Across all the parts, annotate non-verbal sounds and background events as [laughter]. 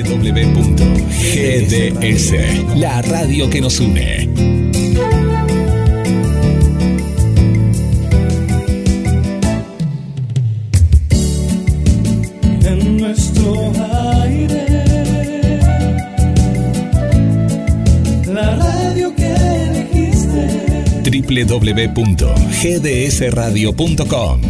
www.gds, la radio que nos une. www.gdsradio.com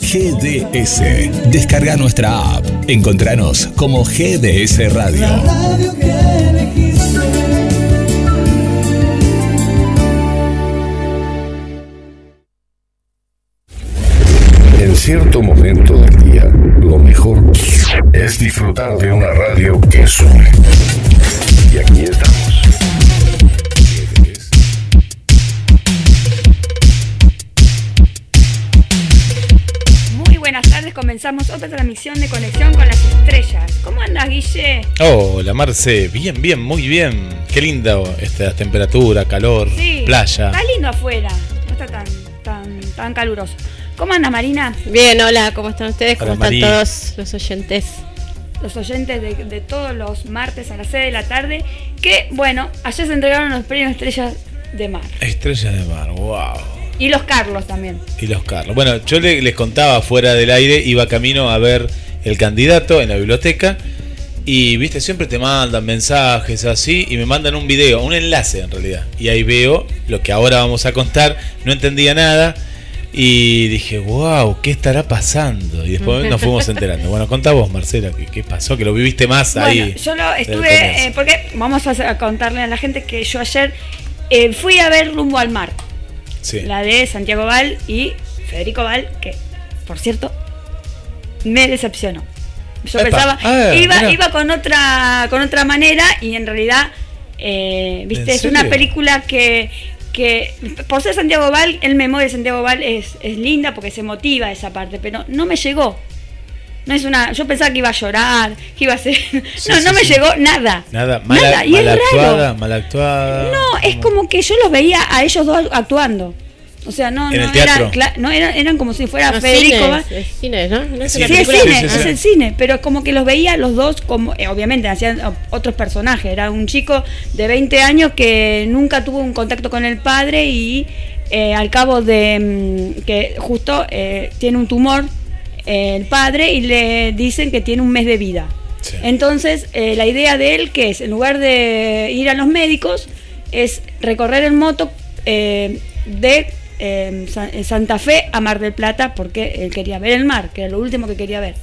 GDS. Descarga nuestra app. Encontranos como GDS Radio. En cierto momento del día, lo mejor es disfrutar de una radio que suene. De Conexión con las Estrellas. ¿Cómo andas, Guille? Hola Marce, bien, bien, muy bien. Qué linda esta temperatura, calor, Sí, playa. Está lindo afuera, no está tan, tan, tan caluroso. ¿Cómo anda, Marina? Bien, hola, ¿cómo están ustedes? ¿Cómo Hola, están todos los oyentes? Los oyentes de, de todos los martes a las 6 de la tarde, que, bueno, ayer se entregaron los premios Estrellas de Mar. Estrella de mar, wow. Y los Carlos también. Y los Carlos. Bueno, yo le- les contaba fuera del aire, iba camino a ver el candidato en la biblioteca. Y viste, siempre te mandan mensajes así y me mandan un video, un enlace en realidad. Y ahí veo lo que ahora vamos a contar. No entendía nada. Y dije, wow, ¿qué estará pasando? Y después nos [laughs] fuimos enterando. Bueno, contá vos, Marcela, ¿qué, qué pasó? Que lo viviste más ahí. Yo lo estuve, eh, porque vamos a contarle a la gente que yo ayer eh, fui a ver Rumbo al Mar. Sí. la de Santiago Val y Federico Val, que por cierto me decepcionó. Yo Epa, pensaba, ah, iba, iba con otra, con otra manera y en realidad, eh, viste, ¿En es una película que, que por ser Santiago Val, el memoria de Santiago Val es, es linda porque se motiva esa parte, pero no me llegó. No es una, yo pensaba que iba a llorar, que iba a ser, [laughs] Sí, no, sí, no me sí. llegó nada. Nada, mal, Nada, y mal es raro. actuada, mal actuada. No, es como que yo los veía a ellos dos actuando. O sea, no, ¿En no eran, cla- no eran, eran como si fuera No, Federico. cine, Va- es- es cine, ¿no? ¿No es Sí, es cine, sí, sí. es el cine, pero es como que los veía los dos como, eh, obviamente hacían otros personajes. Era un chico de 20 años que nunca tuvo un contacto con el padre y eh, al cabo de mm, que justo eh, tiene un tumor el padre y le dicen que tiene un mes de vida. Sí. Entonces, eh, la idea de él, que es, en lugar de ir a los médicos, es recorrer en moto eh, de eh, eh, Santa Fe a Mar del Plata, porque él quería ver el mar, que era lo último que quería ver.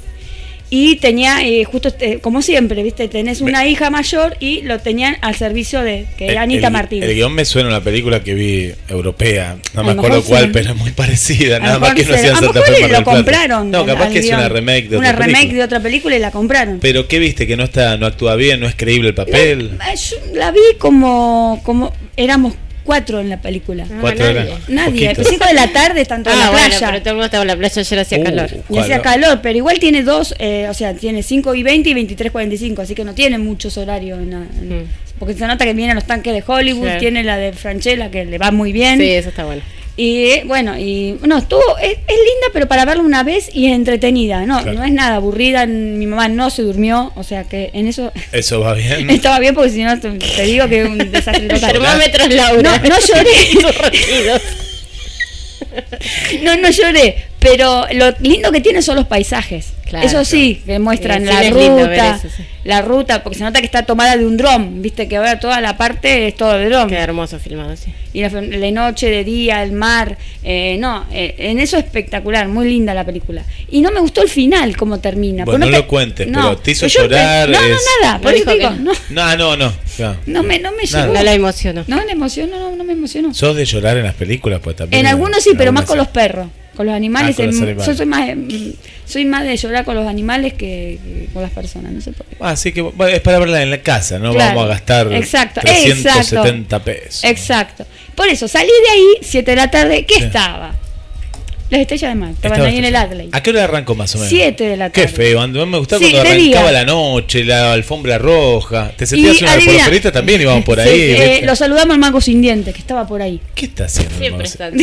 Y tenía, eh, justo este, como siempre, ¿viste? Tenés una hija mayor y lo tenían al servicio de, que era Anita el, Martínez. El guion me suena a una película que vi europea. No me acuerdo cuál, sí. pero es muy parecida. Nada más que no hacían Santa Fe lo compraron. No, capaz que es una remake de Una otra remake película. de otra película y la compraron. Pero ¿qué viste? Que no está, no actúa bien, no es creíble el papel. La, eh, yo la vi como, como éramos cuatro en la película. Ah, Cuatro nadie. eran. Nadie, Poquito. a las 5 de la tarde tanto en Ah, la bueno, playa. pero todo el mundo estaba en la playa, ayer hacía Uh, calor. Y hacía calor, pero igual tiene dos, eh, o sea, tiene 5 y 20 y 23.45, así que no tiene muchos horarios. en la- en- Mm. Porque se nota que vienen los tanques de Hollywood, tiene la de Franchella que le va muy bien. Sí, eso está bueno. Y bueno, y no, estuvo, es, es linda, pero para verla una vez y es entretenida. No, Claro. no es nada aburrida. Mi mamá no se durmió, o sea que en eso [laughs] Eso va bien. estaba bien, porque si no te, digo que es un desastre total. termómetro es Laura. No, no lloré. [laughs] No, no lloré, pero lo lindo que tiene son los paisajes. Claro. eso sí, que muestran Sí, la ruta, eso, sí. la ruta, porque se nota que está tomada de un dron, viste que ahora toda la parte es todo de dron. Queda hermoso filmado, sí. Y la, de noche, de día, el mar, eh, no, eh, en eso espectacular, muy linda la película. Y no me gustó el final, cómo termina. Bueno, no lo cuentes, pero te hizo llorar, No, no, es- nada, por No eso digo, no, No, no, no. no me, no me llegó. No la emocionó. No, me emocionó, no, no me emocionó. ¿Sos de llorar en las películas? Pues también. En algunos sí, pero más con los perros. Con los animales, Ah, con los animales. yo soy más, soy más de llorar con los animales que, que con las personas, no sé por qué. Ah, Así que bueno, es para verla en la casa, no Claro. vamos a gastar Exacto, 370 pesos. Exacto. Por eso, salí de ahí, 7 de la tarde, ¿qué Sí. estaba? Las estrellas de mar. Estaban Estaba ahí en el. Adley. ¿A qué hora arrancó más o menos? Siete de la Qué tarde. feo, a mí me gustaba Sí, cuando día. arrancaba la noche, la alfombra roja. Te sentías Y una porferita también íbamos por Sí, ahí. eh, lo saludamos al mago sin dientes, que estaba por ahí. ¿Qué está haciendo? Siempre [laughs]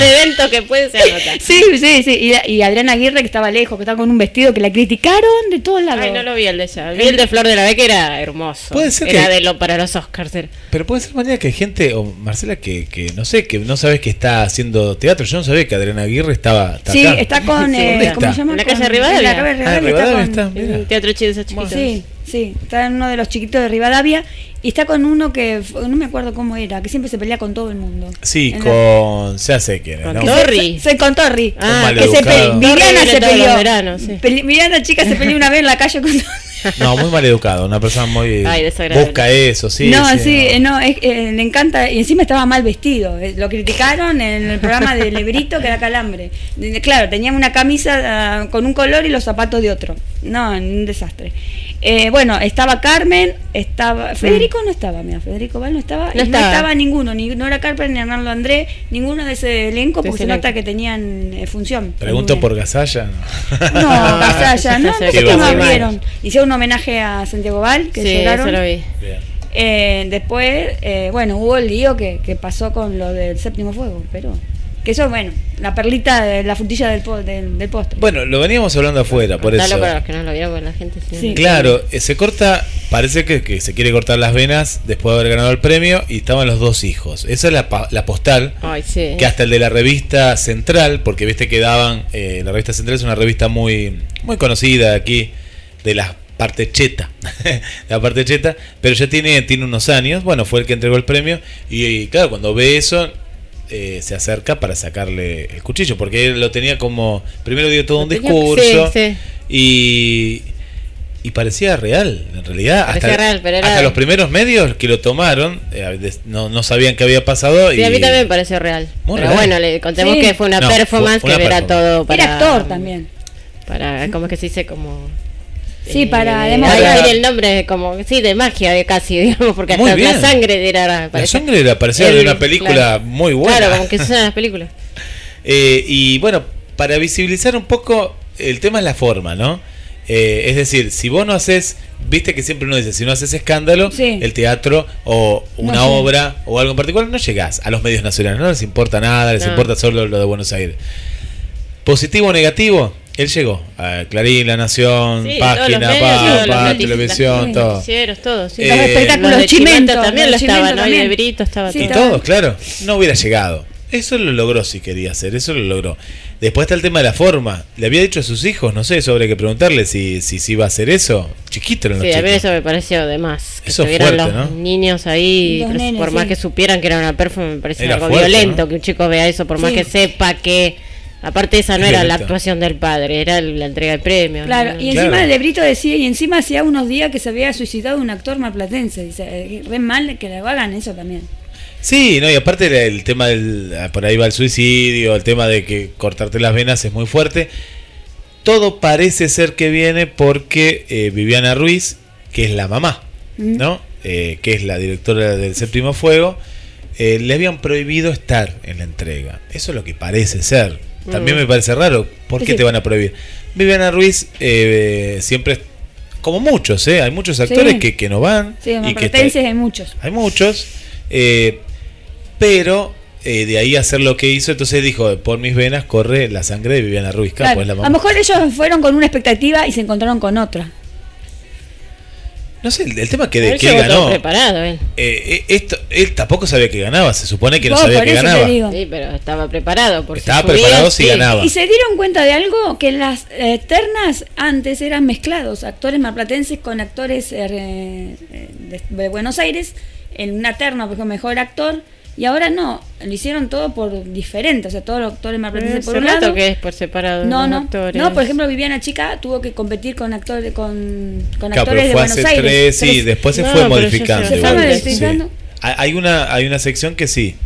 evento que puede ser nota. Sí, sí, sí. Y, y Adriana Aguirre, que estaba lejos, que estaba con un vestido que la criticaron de todos lados. Ay, no lo vi el de ella. Vi el de Flor de la B que era hermoso. Puede ser era que- de lo para los Oscars. era. Pero puede ser mañana que hay gente, o Marcela, que, que no sé, que no sabes que está haciendo teatro. Yo no sabía que Adriana Aguirre estaba. está Sí, acá. está con. [laughs] Sí, eh, ¿dónde ¿Cómo está? se llama? En la Con- calle Rivadavia. en la calle Ah, en Rivadavia Rivadavia está con- está. El teatro chido de chiquitos. Sí, sí, está en uno de los chiquitos de Rivadavia y está con uno que fue- no me acuerdo cómo era, que siempre se pelea con todo el mundo. Sí, En la- con. Ya sé quién es, Con ¿no? que todo. se- Torri. Se, con Torri. Ah, que se pe- Viviana Torri se peleó. veranos, sí. Viviana chica se peleó una vez en la calle con [laughs] [laughs] No, muy mal educado. Una persona muy. Ay, busca eso, sí. no, sí, no. eh, no, es- eh, le encanta, y encima estaba mal vestido. eh, Lo criticaron en el programa de Lebrito que da calambre. Claro, tenía una camisa ah, con un color y los zapatos de otro. No, un desastre. Eh, bueno, estaba Carmen, estaba. Federico no estaba, mira, Federico Val no estaba, y No no estaba. ninguno, ni no era Carmen ni Hernando Andrés, ninguno de ese elenco, porque ese se nota que tenían eh, función. Pregunto por. Gasalla. No. No, [laughs] Gasalla, no, [laughs] Qué no sé qué no bueno. abrieron. Hicieron un homenaje a Santiago Val, que Sí, lloraron. eso lo vi. Bien. Eh, después, eh, bueno, hubo el lío que, que pasó con lo del séptimo fuego, pero que eso, bueno, la perlita, de, la frutilla del, po- del, del postre. Bueno, lo veníamos hablando afuera, por Contalo eso. para los que no lo vieron, porque la gente. Sí. Claro, eh, se corta, parece que, que se quiere cortar las venas después de haber ganado el premio y estaban los dos hijos. Esa es la, pa- la postal Ay, sí. que hasta el de la revista Central, porque viste que daban, eh, la revista Central es una revista muy, muy conocida aquí, de la parte cheta, [laughs] la parte cheta, pero ya tiene, tiene unos años, bueno, fue el que entregó el premio, y, y claro, cuando ve eso, eh, se acerca para sacarle el cuchillo, porque él lo tenía como, primero dio todo Lo un discurso, sí, sí. y... Y parecía real, en realidad. Parecía hasta, real, pero era- hasta los primeros medios que lo tomaron eh, no, no sabían qué había pasado. Sí, y a mí también me pareció real. Muy Pero real. bueno, le contemos Sí. que fue una No, performance fue una que era performance. todo para. Era actor también. Para, ¿cómo es que se dice? Como. Sí, para eh, demostrar- ay, mire el nombre, como. Sí, de magia de casi, [laughs] digamos, porque hasta la sangre era. La sangre era parecía de una película claro. muy buena. Claro, como que en las películas. [laughs] Eh, y bueno, para visibilizar un poco, el tema es la forma, ¿no? Eh, es decir, si vos no haces, viste que siempre uno dice, si no haces escándalo, Sí. el teatro o una No obra o algo en particular, no llegás a los medios nacionales, no les importa nada, les No. importa solo lo de Buenos Aires. Positivo o negativo, él llegó a Clarín, La Nación, Sí, todos página, los medios, pa, todos los pa, noticias, televisión, todo. Noticieros, todo, sí. Eh, los espectáculos los de Chimento también los lo estaban, ¿no? Y de. Brito estaba Sí, Y todo. estaba- todos, claro, no hubiera llegado. Eso lo logró si quería hacer, eso lo logró. Después está el tema de la forma. Le había dicho a sus hijos, no sé, sobre que preguntarle si, si, si iba a hacer eso. Chiquito eran los Sí, a mí eso me pareció de más. Que Eso fuerte, los ¿no? niños ahí, Los que nenes, por más sí. que supieran que era una performance, me parece Era algo fuerte, violento ¿no? que un chico vea eso, por más que sepa que. Aparte, esa no era la actuación del padre, era el- la entrega de premios. Claro, ¿no? y Claro. encima el de Brito decía, y encima hacía unos días que se había suicidado un actor marplatense. Dice, eh, re mal que le hagan eso también. Sí, no, y aparte el, el tema del. ah, Por ahí va el suicidio, el tema de que cortarte las venas es muy fuerte. Todo parece ser que viene porque eh, Viviana Ruiz, que es la mamá, Mm. ¿no? Eh, que es la directora del Séptimo Fuego, eh, le habían prohibido estar en la entrega. Eso es lo que parece ser. También Mm. me parece raro. ¿Por qué Sí. te van a prohibir? Viviana Ruiz eh, siempre, como muchos, ¿eh? hay muchos actores Sí. que, que no van. Sí, y que hay muchos. hay muchos, eh, pero eh, de ahí hacer lo que hizo, entonces dijo, por mis venas corre la sangre de Viviana Ruiz Claro, es la a lo mejor ellos fueron con una expectativa y se encontraron con otra. No sé, el, el tema que, de, que él ganó, preparado, él. eh, eh, esto, él tampoco sabía que ganaba, se supone que no sabía por que eso te ganaba. digo. Sí, pero estaba preparado. Por Estaba preparado si sí. ganaba. Y se dieron cuenta de algo, que las eh, ternas antes eran mezclados, actores marplatenses con actores eh, eh, de, de Buenos Aires, en una terna, por ejemplo, mejor actor, y ahora no, lo hicieron todo por diferente, o sea, todos los actores marplatenses por Hace un lado. que es por separado. No, los no, actores. no, por ejemplo, Viviana Chica tuvo que competir con actores con, con Claro, actores pero de fue Buenos hace Aires. tres, sí, Tres- después se No, fue modificando. se- fue modificando. Hay hay una, hay una sección que sí.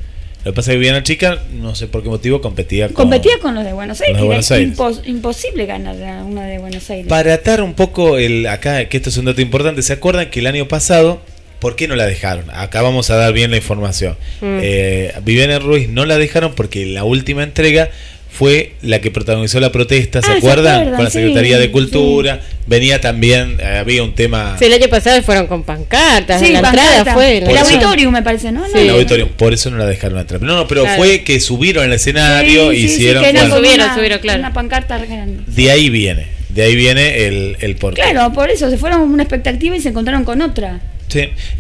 Lo que pasa es que Viviana Chica, no sé por qué motivo, competía con... Competía con los de Buenos Aires, Los de Buenos Aires. impos- imposible ganar a una de Buenos Aires. Para atar un poco el acá, que esto es un dato importante, ¿se acuerdan que el año pasado, ¿por qué no la dejaron? Acá vamos a dar bien la información. Mm. Eh, Viviana Ruiz no la dejaron porque la última entrega fue la que protagonizó la protesta, ¿se Ah, ¿se acuerdan? Con la Sí, Secretaría de Cultura. Venía también, eh, había un tema Sí, el año pasado fueron con pancartas. Sí, en la pancarta. entrada fue. en El eso- auditorium me parece, ¿no? El No, auditorio, por eso no la dejaron entrar. No, no, pero Claro. fue que subieron al escenario, Sí, sí, sí, hicieron... que bueno, como Subieron, una- subieron, claro. Una pancarta grande. de ahí viene, de ahí viene el, el porqué. Claro, por eso se fueron a una expectativa y se encontraron con otra.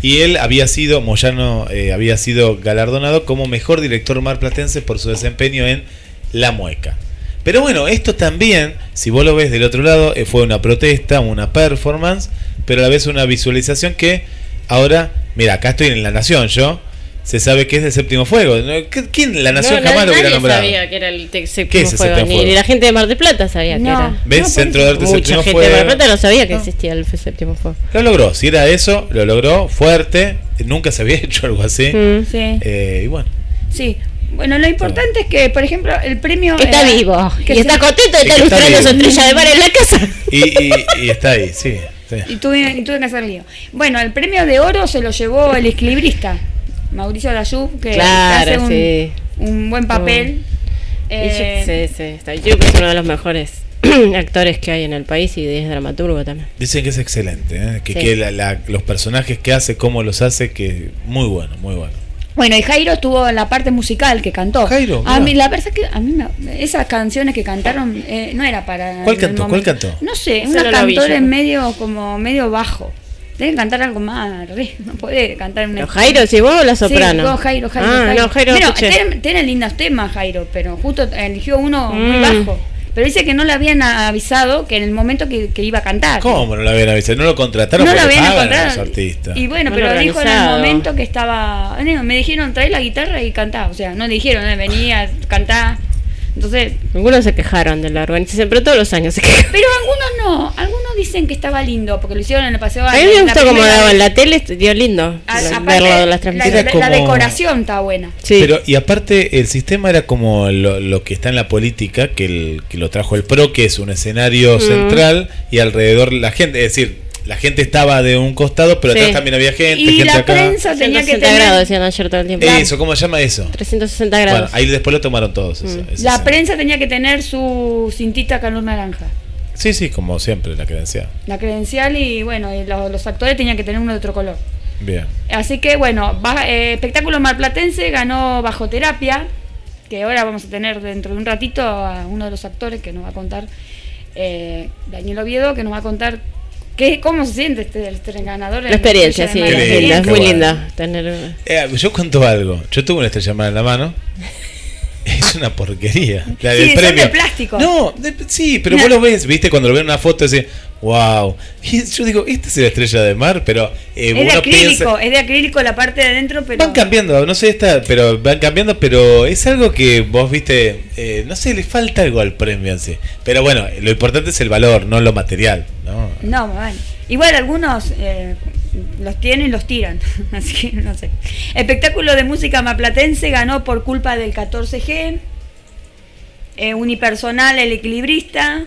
Y él había sido, Moyano eh, había sido galardonado como mejor director marplatense por su desempeño en La Mueca. Pero bueno, esto también, si vos lo ves del otro lado, eh, fue una protesta, una performance, pero a la vez una visualización que ahora, mira, acá estoy en La Nación yo, se sabe que es del séptimo fuego. ¿no? ¿Qué- ¿Quién? La Nación No, jamás lo nadie hubiera nombrado. sabía que era el te- ¿Qué séptimo es el fuego, séptimo fuego? ni la gente de Mar del Plata sabía que No. era. ¿Ves? No, Centro de. Arte Mucha Séptimo gente de Mar del. Plata no sabía que No. existía el séptimo fuego. Lo logró, si era eso, lo logró fuerte, nunca se había [laughs] hecho algo así. Mm. Sí. Eh, y bueno, Sí. Bueno, lo importante es que, por ejemplo, el premio. Que está era- vivo. que y se- está contento de estar que está ilustrando su estrella de mar en la casa. y, y- y está ahí, sí. sí. Y tuve, y tuve que hacer lío. Bueno, el premio de oro se lo llevó el equilibrista, Mauricio Dayub, que, Claro, hace un, sí. un buen papel. Eh, yo- sí, sí, está. Yo creo que es uno de los mejores [clears throat] actores que hay en el país y es dramaturgo también. Dicen que es excelente, ¿eh? que, Sí. que la- la- los personajes que hace, cómo los hace, que muy bueno, muy bueno. Bueno, y Jairo estuvo en la parte musical que cantó. Jairo, a mí, la verdad es que a mí me- esas canciones que cantaron eh, no era para. ¿Cuál cantó? ¿Cuál cantó? No sé, la vi cantores yo. medio como medio bajo. Deben cantar algo más, re, [laughs] no puede cantar una. Pero Jairo, si vos o la Sí, soprano. no, Jairo, Jairo. Ah, Jairo. no, Jairo. Bueno, escuché. tiene, tiene lindos temas, Jairo, pero justo eligió uno muy Mm. bajo. Pero dice que no le habían avisado que en el momento que, que iba a cantar. ¿Cómo no lo habían avisado? No lo contrataron No lo porque habían pagan a encontrado. los artistas. Y bueno, Mal pero dijo en el momento que estaba. no, Me dijeron trae la guitarra y cantá. O sea, no le dijeron, eh, venía, cantá. Entonces. Algunos se quejaron de la organización, pero todos los años se [laughs] quejan. Pero algunos no. Algunos dicen que estaba lindo porque lo hicieron en el paseo. A mí me gustó como daba en la tele, dio lindo A- lo- aparte, verlo en las la, transmisiones. la- Como- la decoración está buena. Sí. Pero, y aparte, el sistema era como lo, lo que está en la política, que, el, que lo trajo el PRO, que es un escenario Mm. central y alrededor la gente, es decir, la gente estaba de un costado, pero Sí. atrás también había gente, Y gente la acá. prensa tenía que 360 tener. grados, decían ayer todo el tiempo. Eso, ¿cómo se llama eso? 360 Bueno, grados. ahí después lo tomaron todos. eso- Mm. La prensa tenía que tener su cintita color naranja. Sí, sí, como siempre, la credencial. La credencial y bueno, y los, los actores tenían que tener uno de otro color. Bien. Así que bueno, baja- eh, espectáculo marplatense ganó bajo terapia, que ahora vamos a tener dentro de un ratito a uno de los actores que nos va a contar, eh, Daniel Oviedo, que nos va a contar qué, cómo se siente este, este ganador. La experiencia, sí, es linda, es muy linda tener. Eh, yo cuento algo. Yo tuve una estrella mar en la mano. [laughs] Es una porquería. La Sí, del son premio. de plástico. No, de- sí, pero No. vos lo ves, viste, cuando lo ven en una foto, así, wow. Y yo digo, esta es la estrella de mar, pero eh, Es de acrílico, piensa. es de acrílico la parte de adentro, pero Van cambiando, no sé esta, pero van cambiando, pero es algo que vos viste, eh, no sé, le falta algo al premio así. Pero bueno, lo importante es el valor, no lo material, ¿no? No, bueno. Igual algunos eh, los tienen y los tiran. [laughs] Así que no sé. Espectáculo de música maplatense ganó por culpa del 14G. Eh, unipersonal, el equilibrista.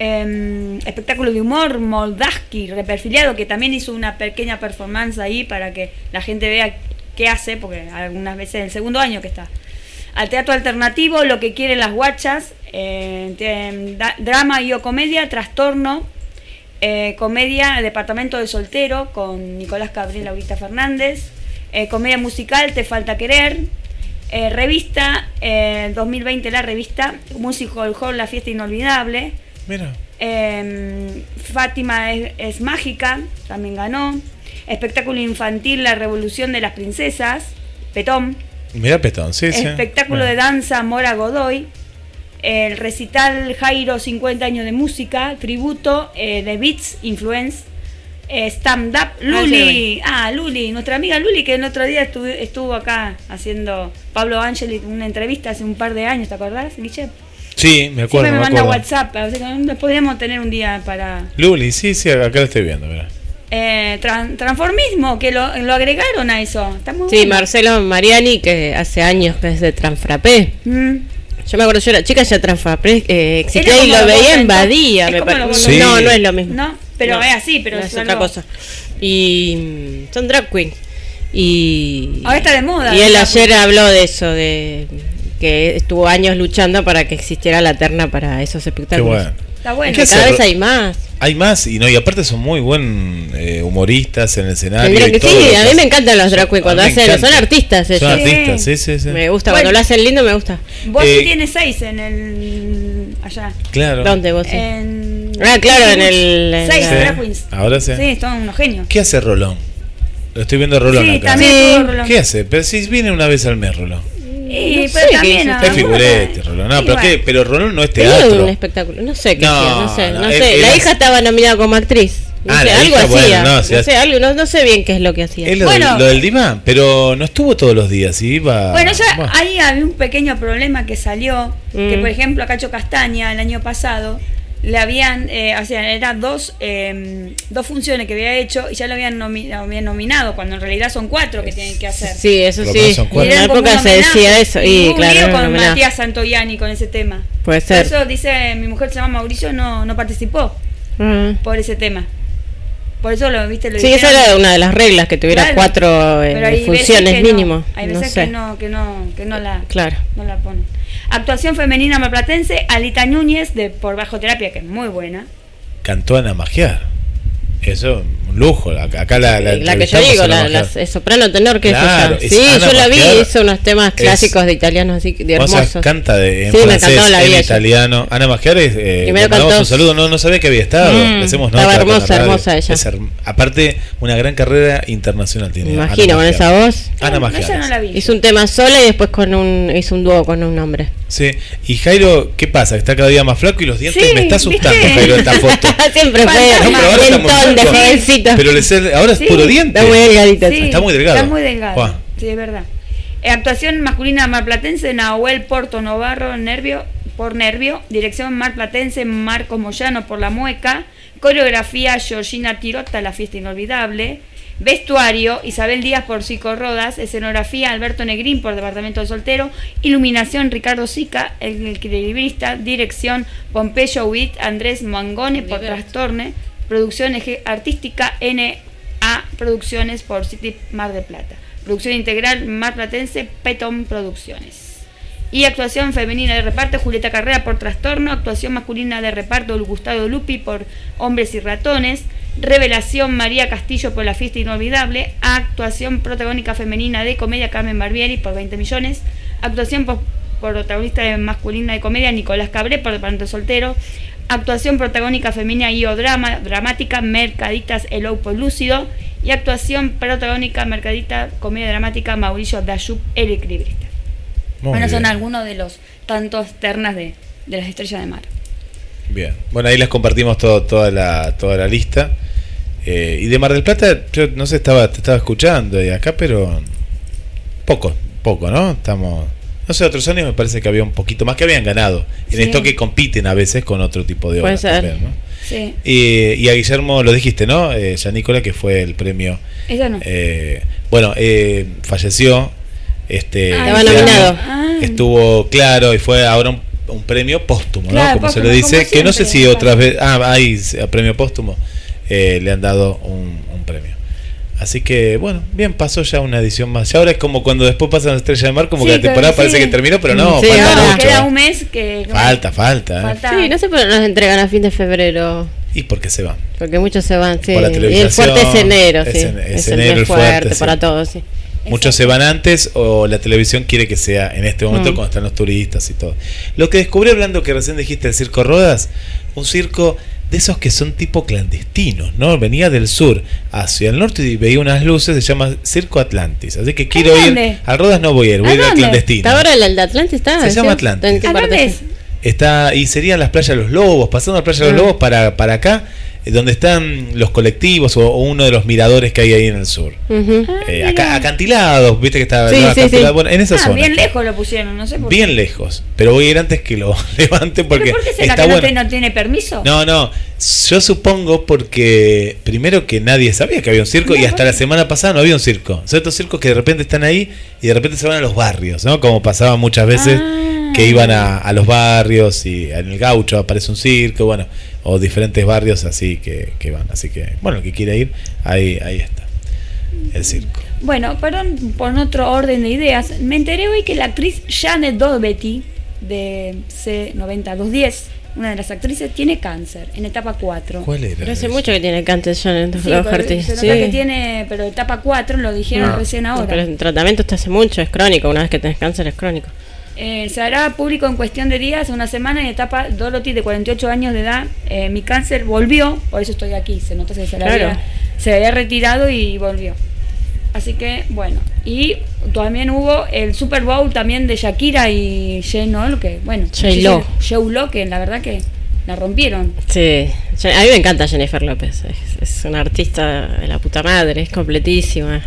Em, espectáculo de humor, Moldaski, reperfiliado, que también hizo una pequeña performance ahí para que la gente vea qué hace, porque algunas veces el segundo año que está. Al teatro alternativo, lo que quieren las guachas, te- da- drama y o comedia, trastorno, eh, comedia, departamento de soltero, con Nicolás Cabril, Laurita Fernández, eh, comedia musical, Te falta querer, eh, revista, eh, 2020 la revista, Musical Hall, La fiesta inolvidable, Mira. eh, Fátima es, es mágica, también ganó, espectáculo infantil, La revolución de las princesas, Petón, Mira Petón, sí, sí. espectáculo de danza Mora Godoy, el recital Jairo 50 años de música, tributo eh, de Beats Influence, eh, stand up Luli, ah Luli, nuestra amiga Luli que el otro día estuvo, estuvo acá haciendo Pablo Angeli una entrevista hace un par de años, ¿te acordás, Guille? Sí, me acuerdo. Siempre me me manda acuerdo. WhatsApp, así que podríamos tener un día para Luli, sí, sí, acá lo estoy viendo, mira. eh, tran- transformismo, que lo, lo agregaron a eso. Está muy Sí, bueno. Marcelo Mariani, que hace años que es de Transfrapé. Mm. Yo me acuerdo, yo era chica, ya Transfrapé eh, existía y lo veía en ¿no? Badía, me parece. No, no es lo mismo. No, pero es así, pero no, es es otra algo- cosa. Y son drag queen. Y, Ahora está de moda. y él ayer habló de eso, de que estuvo años luchando para que existiera la terna para esos Qué espectáculos. bueno. Está bueno. ¿Qué Cada hacer? vez hay más. Hay más y no y aparte son muy buen eh, humoristas en el escenario. Y que todo sí, a mí me hacen. encantan los drag queen A cuando hacen, son encanta. artistas Son ellos. artistas, sí, sí, sí. Me gusta, Bueno. cuando lo hacen lindo me gusta. Vos Eh, sí tienes seis en el. allá. Claro. ¿Dónde vos sí? En, Ah, claro, en el- en Seis la- drag queens. Ahora sí. Sí, son unos genios. ¿Qué hace Rolón? Lo estoy viendo a Rolón Sí, acá. también Sí. Rolón. ¿Qué hace? Pero si viene una vez al mes, Rolón. Y, No pero sé qué también. a Es figurete, Rolón. No, Sí, pero, bueno. ¿qué? pero Rolón no es teatro. un espectáculo, no sé qué No, hacía, no sé, no, no sé. él la hija estaba nominada como actriz. No Ah, sé, la algo hija, bueno, hacía. no, No, si sé, algo, no, no sé bien qué es lo que hacía. Es lo, Bueno. del, lo del diván, pero no estuvo todos los días, iba. Bueno, ya Bueno. ahí había un pequeño problema que salió, que Mm. por ejemplo a Cacho Castaña el año pasado le habían, eh, o sea, eran dos, eh, dos funciones que había hecho y ya lo habían, nomi- lo habían nominado, cuando en realidad son cuatro que tienen que hacer. Sí, eso Por sí. En como época se decía eso. Y hubo un claro, con homenaje. Matías Santoyani con ese tema. Puede Por ser. eso dice mi mujer se llama Mauricio, no, no participó Ah. por ese tema. Por eso lo viste lo Sí, esa dijeron. era una de las reglas, que tuviera Claro. cuatro eh, funciones no. mínimo. Hay no veces sé. que no, que no, que no la, Claro. no la ponen. Actuación femenina marplatense, Alita Núñez de Por Bajo Terapia, que es muy buena. Cantó Ana Magiar. Eso, un lujo. Acá, acá la, la, La, que yo digo, la, la- soprano tenor que Claro, es ella. Sí, Ana yo la vi, hizo unos temas Es- clásicos de italianos así de O sea, hermosos. canta de, en Sí, me francés, encantó, la en ella. italiano. Ana Magiar es. Eh, Primero le mandamos cantó- un saludo. No, no sabía que había estado. Mm, Le hacemos estaba nota la hermosa, hermosa ella. Es aparte, una gran carrera internacional tiene. Me Ana imagino, con esa voz. Ana No, esa no un tema sola y después con un hizo un dúo con un hombre. Sí. Y Jairo, ¿qué pasa? Está cada día más flaco y los dientes Sí, me está asustando, ¿viste? Jairo, esta [laughs] foto. Siempre fue. No, pero ahora está muy mentón de jovencito. Pero le sé- ahora es Sí, puro diente. Está muy delgadito. Sí, Está muy delgado. Está muy delgado. Juan. Sí, es verdad. Eh, actuación masculina marplatense, Nahuel Porto Novarro, Nervio, por Nervio. Dirección marplatense, Marcos Moyano por La Mueca. Coreografía, Georgina Tirota, La Fiesta Inolvidable. Vestuario, Isabel Díaz por Cico Rodas. Escenografía, Alberto Negrín por Departamento del Soltero. Iluminación, Ricardo Sica, el equilibrista. Dirección, Pompeyo Witt, Andrés Mangone por Trastorne. Producción artística, NA Producciones por City Mar de Plata. Producción integral, Mar Platense, Petón Producciones. Y actuación femenina de reparto, Julieta Carrera por Trastorno. Actuación masculina de reparto, Gustavo Lupi por Hombres y Ratones. Revelación, María Castillo por La Fiesta Inolvidable. Actuación protagónica femenina de comedia, Carmen Barbieri por 20 millones. Actuación por, protagonista de masculina de comedia, Nicolás Cabré por Departamento Soltero. Actuación protagónica femenina y o drama, dramática, Mercaditas El Opo Lúcido. Y actuación protagónica, Mercadita, comedia dramática, Mauricio Dayup, El Equilibrista. Muy bueno, son algunos de los tantos ternas de, de las estrellas de mar. Bien. Bueno, ahí les compartimos todo, toda, la, toda la lista. Eh, y de Mar del Plata, yo no sé, estaba, te estaba escuchando y acá, pero poco, poco, ¿no? Estamos. No sé, otros años me parece que había un poquito más que habían ganado. En Sí. esto que compiten a veces con otro tipo de Puede obras ser. también, ¿no? Sí. Y, y a Guillermo lo dijiste, ¿no? Eh, ya Nicola, que fue el premio. Ella no. eh, bueno, eh, falleció. Este, Ah, este nominado. Ah. Estuvo claro y fue ahora un, un premio póstumo, Claro, ¿no? Como se le dice. Que no sé si siempre, otras veces. Ah, hay premio póstumo. Eh, le han dado un, un premio. Así que, bueno, bien, pasó ya una edición más. Ya ahora es como cuando después pasan las estrellas de mar, como Sí, que la temporada parece sí. que terminó, pero no, Sí, falta ahora mucho. queda un mes que. Falta, falta. ¿eh? falta- Sí, no sé por qué nos entregan a fin de febrero. ¿Y por qué se van? Porque muchos se van, sí. Por la y el fuerte es enero, sí. es en- Es, es el enero mes el fuerte, fuerte, sí. para todos, sí. Muchos se van antes o la televisión quiere que sea en este momento Mm. cuando están los turistas y todo. Lo que descubrí hablando que recién dijiste el Circo Rodas, un circo de esos que son tipo clandestinos, ¿no? Venía del sur hacia el norte y veía unas luces, se llama Circo Atlantis. Así que quiero ir. Al Rodas no voy a ir, voy a ¿A ir al clandestino. ¿Está ahora el de Atlantis? ¿Está? Se ¿Sí? llama Atlantis. ¿En qué ¿A parte dónde está? es? Está, y serían las playas de los lobos, pasando a las playas de los Ah. lobos para, para acá, donde están los colectivos o, o uno de los miradores que hay ahí en el sur. Ah, Eh, mira. acá, acantilados, viste que está Sí, no, sí, acantilado, sí. bueno, en esa Ah, zona. bien lejos lo pusieron, no sé por qué. Bien lejos, pero voy a ir antes que lo [laughs] levanten porque ¿Pero por qué será está que no, bueno. te- no tiene permiso? No, no, yo supongo porque primero que nadie sabía que había un circo y hasta la semana pasada no había un circo. Son estos circos que de repente están ahí y de repente se van a los barrios, ¿no? Como pasaba muchas veces Ah. que iban a, a los barrios y en el gaucho aparece un circo, bueno, o diferentes barrios así que, que van. Así que, bueno, el que quiera ir, ahí, ahí está, el circo. Bueno, perdón por otro orden de ideas. Me enteré hoy que la actriz Janet Doherty de C90210, una de las actrices, tiene cáncer en etapa 4. ¿Cuál era? Pero hace eso? mucho que tiene cáncer John Sí, pero Doherty. se nota Sí. que tiene, pero etapa 4 lo dijeron recién ahora. Pero el tratamiento está hace mucho, es crónico. Una vez que tenés cáncer es crónico. Eh, se hará público en cuestión de días, una semana en etapa Dorothy de 48 años de edad. Eh, mi cáncer volvió, por eso estoy aquí. Se nota que se, Claro. había, se había retirado y volvió. Así que, bueno. Y también hubo el Super Bowl también de Shakira y J-Lo, que, bueno, J-Lo. Que la verdad que la rompieron. Sí, a mí me encanta Jennifer López. Es, es una artista de la puta madre, es completísima.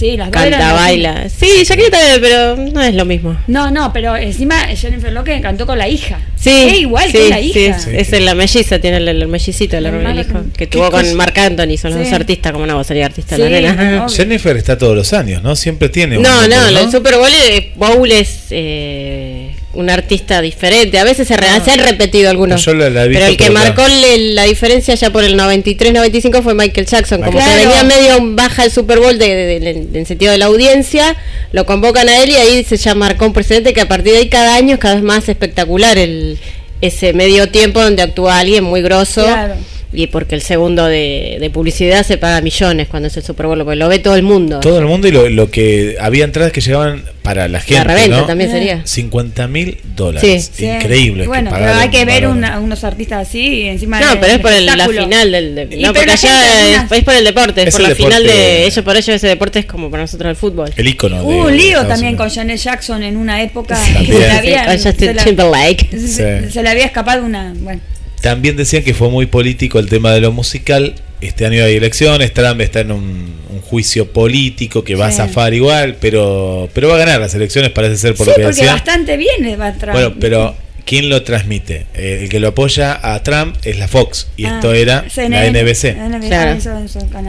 Sí, las dos Canta, baila. Sí, Shakira también, pero no es lo mismo. No, no, pero encima Jennifer López cantó con la hija. Sí, Es igual sí, que la sí, hija. Sí. es la melliza, tiene el, el mellicito, el, hermano, hijo, con- que ¿Qué tuvo con? Marc Anthony, son los dos artistas, como no va a ser artista Sí, la nena. obvio. [laughs] Jennifer está todos los años, ¿no? Siempre tiene un No, no, el Super Bowl, Bowl es eh, un artista diferente. A veces se, re- Ah. se han repetido algunos. Yo la- la pero el que marcó le- la diferencia ya por el 93-95 fue Michael Jackson. Como Claro. que venía medio baja el Super Bowl de, de- de- de- en sentido de la audiencia, lo convocan a él y ahí se ya marcó un precedente que a partir de ahí cada año es cada vez más espectacular el ese medio tiempo donde actúa alguien muy grosso. Claro. Y porque el segundo de, de publicidad se paga millones cuando es el Super Bowl, porque lo ve todo el mundo. Todo el mundo y lo, lo que había entradas que llegaban para la gente. la reventa ¿no? también Eh. sería. 50 mil dólares. Sí. Increíble. Bueno, pero hay que ver una- unos artistas así y encima. No, pero es por el- la final del. de- no, pero porque allá es, por el deporte, es, Es por la final de. Ellos, por ellos ese deporte es como para nosotros el fútbol. El ícono. Hubo un lío Estados también Unidos. con Janet Jackson en una época Sí, que se había, la- se le había escapado una. Bueno, También decían que fue muy político el tema de lo musical. Este año hay elecciones, Trump está en un, un juicio político que va a zafar igual, pero pero va a ganar las elecciones, parece ser por sí, lo que porque bastante bien va a traer. Bueno, pero ¿quién lo transmite? Eh, el que lo apoya a Trump es la Fox y Ah, esto era la NBC. Claro.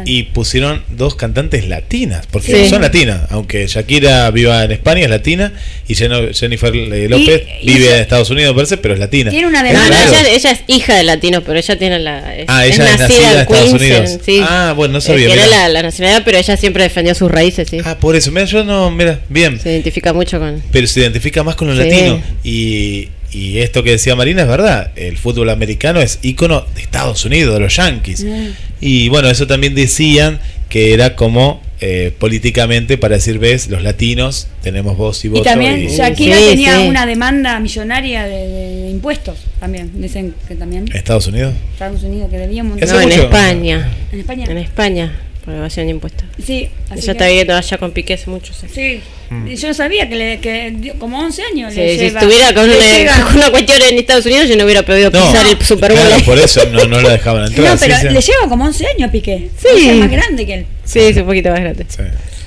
Y pusieron dos cantantes latinas, porque Sí. son latinas, aunque Shakira viva en España, es latina, y Jen- Jennifer López Y- vive hizo- en Estados Unidos, parece, pero es latina. Tiene una Es No, ella, ella es hija de latinos, pero ella tiene la. Es, Ah, ella es nacida en Estados Unidos. sí. Ah, bueno, no sabía, Tiene la, la nacionalidad, pero ella siempre defendió sus raíces, sí. Ah, por eso, mira, yo no, mira, bien, Se identifica mucho con. pero se identifica más con lo Sí. latino. Y, y esto que decía Marina es verdad, el fútbol americano es ícono de Estados Unidos, de los Yankees. Mm. Y bueno, eso también decían que era como eh, políticamente para decir, ves, los latinos tenemos voz y voto. Y también y- Shakira Sí, tenía sí. una demanda millonaria de, de impuestos también. Dicen que también Estados Unidos. Estados Unidos que debía un montón. No, en. España. En España. En España, por evasión de impuestos. Sí, así Ella que- está viviendo allá con Piqué hace muchos años. Sí, Mm. yo no sabía que, le, que dio como 11 años Sí, le si lleva- estuviera con una, una cuestión en Estados Unidos, yo no hubiera podido No, pisar el Super Bowl. claro, por eso no, no la dejaban entrar. No, pero sí, sí. le lleva como 11 años a Piqué. Sí. O sea, es más grande que él. Sí, es un poquito más grande. Sí.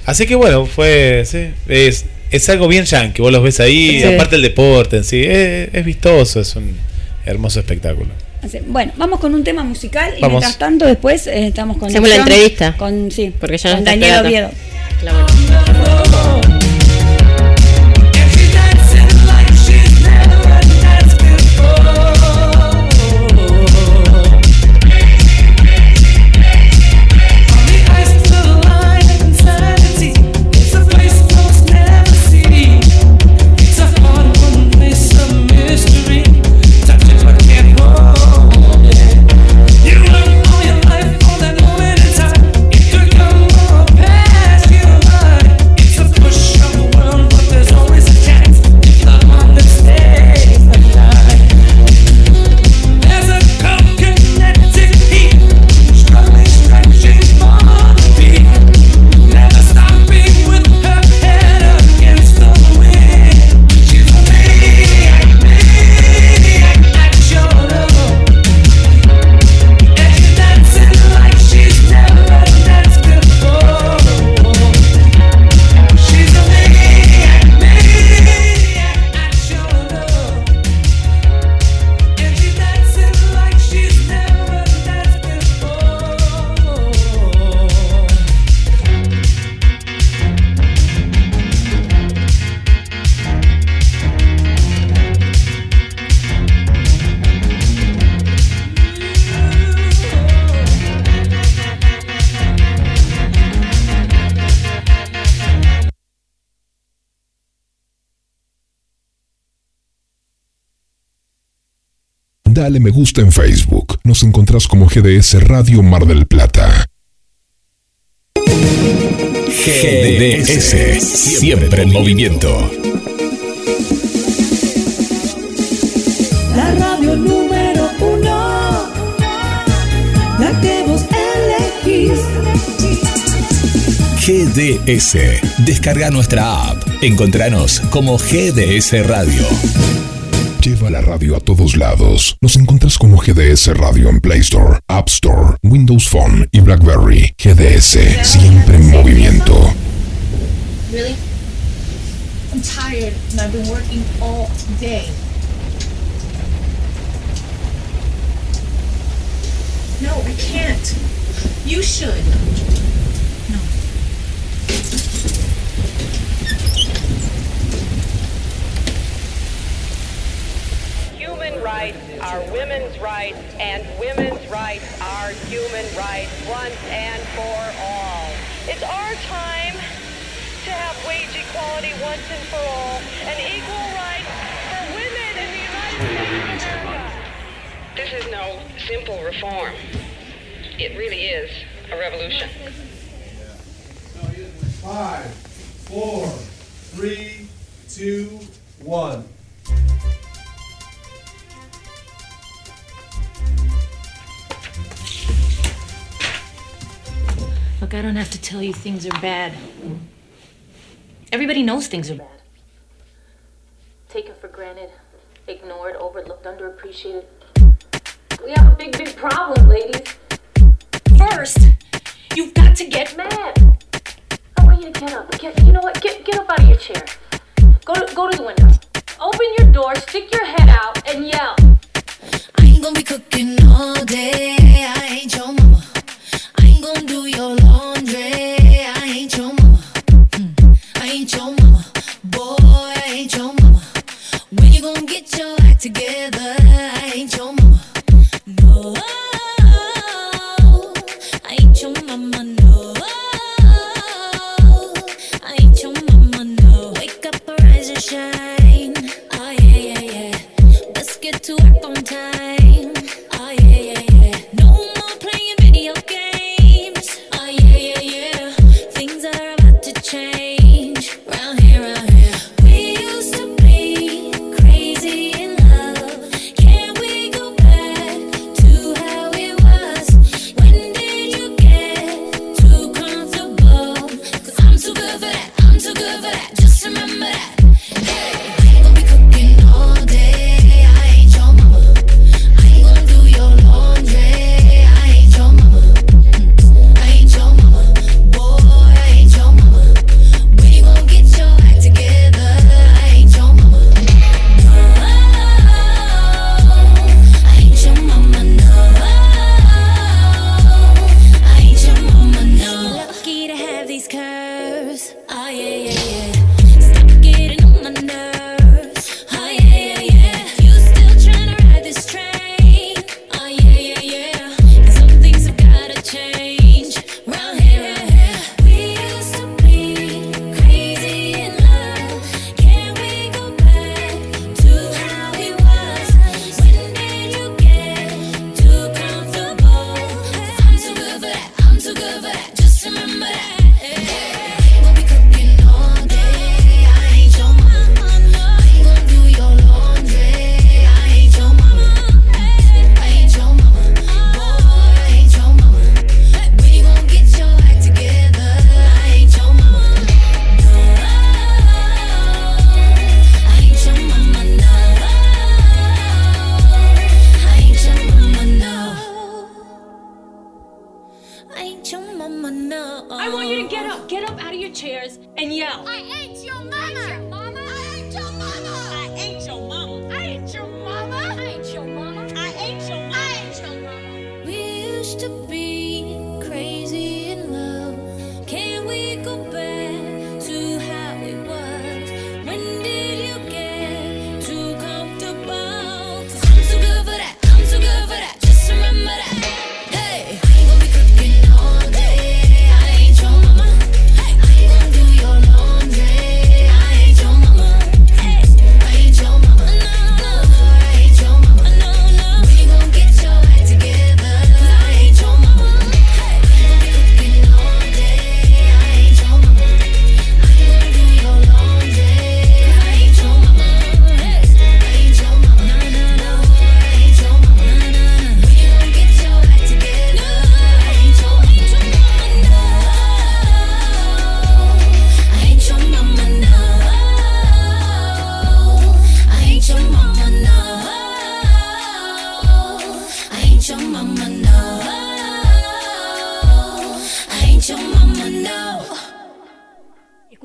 Así que bueno, fue. Sí, es, es algo bien yankee, vos los ves ahí, Sí. aparte el deporte en sí, es, es vistoso, es un hermoso espectáculo. Así- Bueno, vamos con un tema musical y Vamos. mientras tanto después eh, estamos con Hacemos la entrevista. con sí, Porque ya con está Daniel. Oviedo. La Dale me gusta en Facebook. Nos encontrás como GDS Radio Mar del Plata. GDS, siempre en movimiento. La radio número uno, la que vos elegís. GDS. Descarga nuestra app. Encontranos como GDS Radio. Lleva la radio a todos lados. Nos encontrás como GDS Radio en Play Store, App Store, Windows Phone y BlackBerry. GDS, siempre en movimiento. Really? I'm tired and I've been working all day. No, I can't. You should. No. Rights are women's rights, and women's rights are human rights once and for all. It's our time to have wage equality once and for all, and equal rights for women in the United States. This is no simple reform. It really is a revolution. Five, four, three, two, one. Look, I don't have to tell you things are bad. Everybody knows things are bad. Taken for granted, ignored, overlooked, underappreciated. We have a big, big problem, ladies. First, you've got to get mad. I want you to get up. Get, you know what? Get, get up out of your chair. Go to, go to the window. Open your door, stick your head out, and yell. I ain't gonna be cooking all day. I ain't your mama. Gonna do your laundry. I ain't your mama. Mm. I ain't your mama. Boy, I ain't your mama. When you gonna get your act together?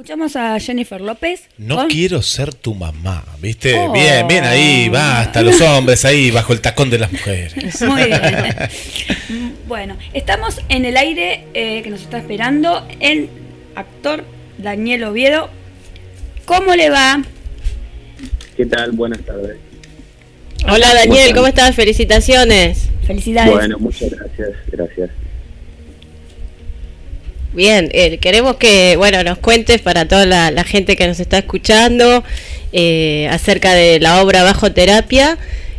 Escuchamos a Jennifer López. No con- quiero ser tu mamá, ¿viste? Oh. Bien, bien ahí, va hasta los hombres ahí bajo el tacón de las mujeres. [laughs] Muy bien. bueno, estamos en el aire eh, que nos está esperando el actor Daniel Oviedo. ¿Cómo le va? ¿Qué tal? Buenas tardes. Hola Daniel, ¿cómo estás? Felicitaciones. Felicidades. Bueno, muchas gracias, gracias. Bien, eh, queremos que, bueno, nos cuentes para toda la, gente que nos está escuchando eh, acerca de la obra Bajo Terapia,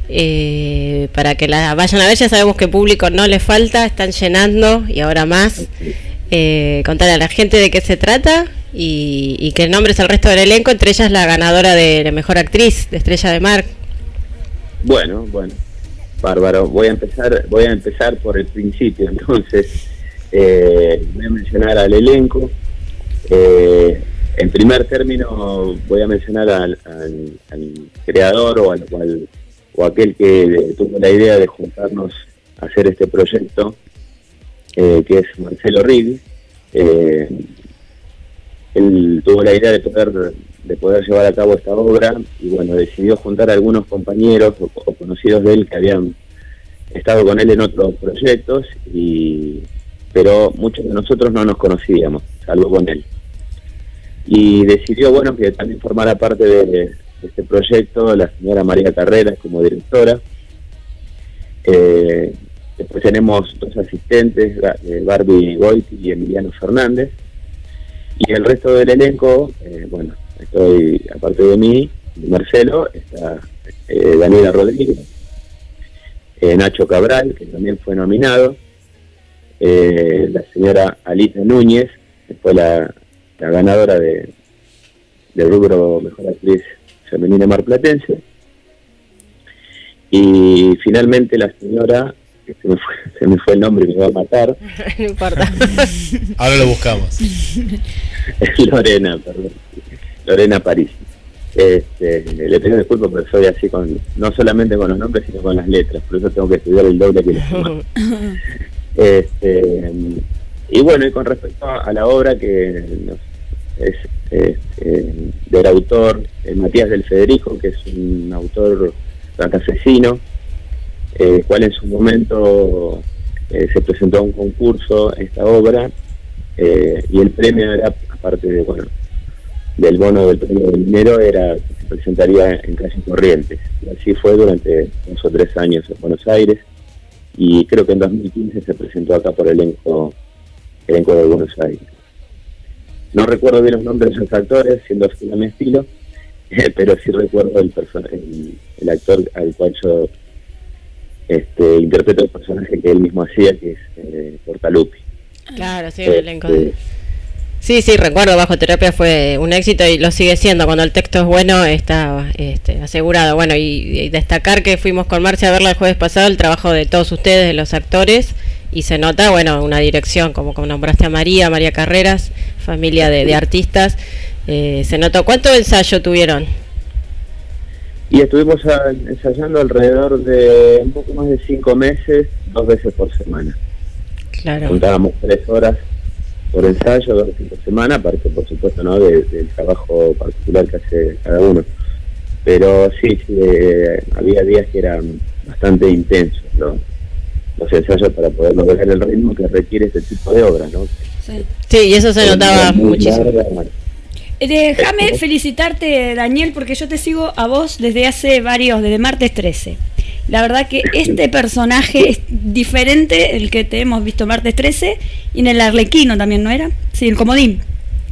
eh, para que la vayan a ver, ya sabemos que público no le falta, están llenando y ahora más. Eh, contarle a la gente de qué se trata y, y que nombres al resto del elenco, entre ellas la ganadora de la mejor actriz de Estrella de Mar. Bueno, bueno, bárbaro. Voy a empezar, voy a empezar por el principio. Entonces, eh, voy a mencionar al elenco. Eh, en primer término, voy a mencionar al, creador o al o aquel que tuvo la idea de juntarnos a hacer este proyecto, eh, que es Marcelo Rigg. Él tuvo la idea de poder de poder llevar a cabo esta obra y bueno decidió juntar a algunos compañeros o, o conocidos de él que habían estado con él en otros proyectos y pero muchos de nosotros no nos conocíamos salvo con él. Y decidió bueno que también formara parte de, este proyecto la señora María Carreras como directora. Eh, después tenemos dos asistentes eh, Barbie Goiti y Emiliano Fernández. Y el resto del elenco, eh, bueno, estoy, aparte de mí, Marcelo, está eh, Daniela Rodríguez, eh, Nacho Cabral, que también fue nominado, eh, la señora Alita Núñez, que fue la, la ganadora de, del rubro Mejor Actriz Femenina Marplatense, y finalmente la señora, que se me fue, [laughs] se me fue el nombre y me va a matar, [laughs] no importa. [laughs] Ahora lo buscamos. Lorena, perdón. Lorena París. Este, le pido disculpas pero soy así con, no solamente con los nombres, sino con las letras, por eso tengo que estudiar el doble que los demás. Este, y bueno, y con respecto a, la obra que es, es, eh, del autor eh, Matías del Federico, que es un autor santafesino, eh, cual en su momento eh, se presentó a un concurso esta obra y el premio era, aparte de, bueno, del bono del premio del dinero, era que se presentaría en calle Corrientes. Y así fue durante dos o tres años en Buenos Aires y creo que en 2015 se presentó acá por elenco, elenco de Buenos Aires. No recuerdo bien los nombres de los actores, siendo fiel a mi estilo, [laughs] pero sí recuerdo el, el, el actor al cual yo este, interpreto el personaje que él mismo hacía, que es eh, Portalupi. Claro, sí, el elenco. Este, Sí, sí, recuerdo, Bajo Terapia fue un éxito y lo sigue siendo. Cuando el texto es bueno, está este, asegurado. Bueno, y, y destacar que fuimos con Marcia a verla el jueves pasado, el trabajo de todos ustedes, de los actores, y se nota, bueno, una dirección, como, como nombraste a María, María Carreras, familia de, de artistas. Eh, se notó. ¿Cuánto ensayo tuvieron? Y estuvimos a- ensayando alrededor de un poco más de cinco meses, dos veces por semana. Claro. Juntábamos tres horas por ensayo, dos veces por semana, aparte, por supuesto, ¿no? de- del trabajo particular que hace cada uno. Pero sí, sí, eh, había días que eran bastante intensos ¿no? los ensayos para poder lograr el ritmo que requiere este tipo de obra. ¿no? Sí, y eso se notaba muchísimo. larga, Eh, Déjame felicitarte, Daniel, porque yo te sigo a vos desde hace varios, desde martes 13. La verdad que este personaje es diferente el que te hemos visto martes 13 y en el Arlequino también, ¿no era? Sí, el Comodín.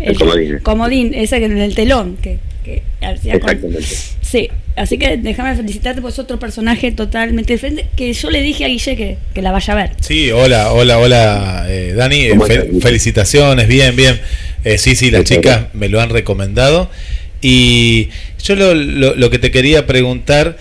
El comodín. Comodín, ese que en el telón. Que, que hacía con- Exactamente. Sí, así que déjame felicitarte, pues es otro personaje totalmente diferente que yo le dije a Guille que, que la vaya a ver. Sí, hola, hola, hola, eh, Dani. eh, felicitaciones, bien, bien. Eh, sí, sí, las chicas me lo han recomendado. Y yo lo, lo- lo que te quería preguntar,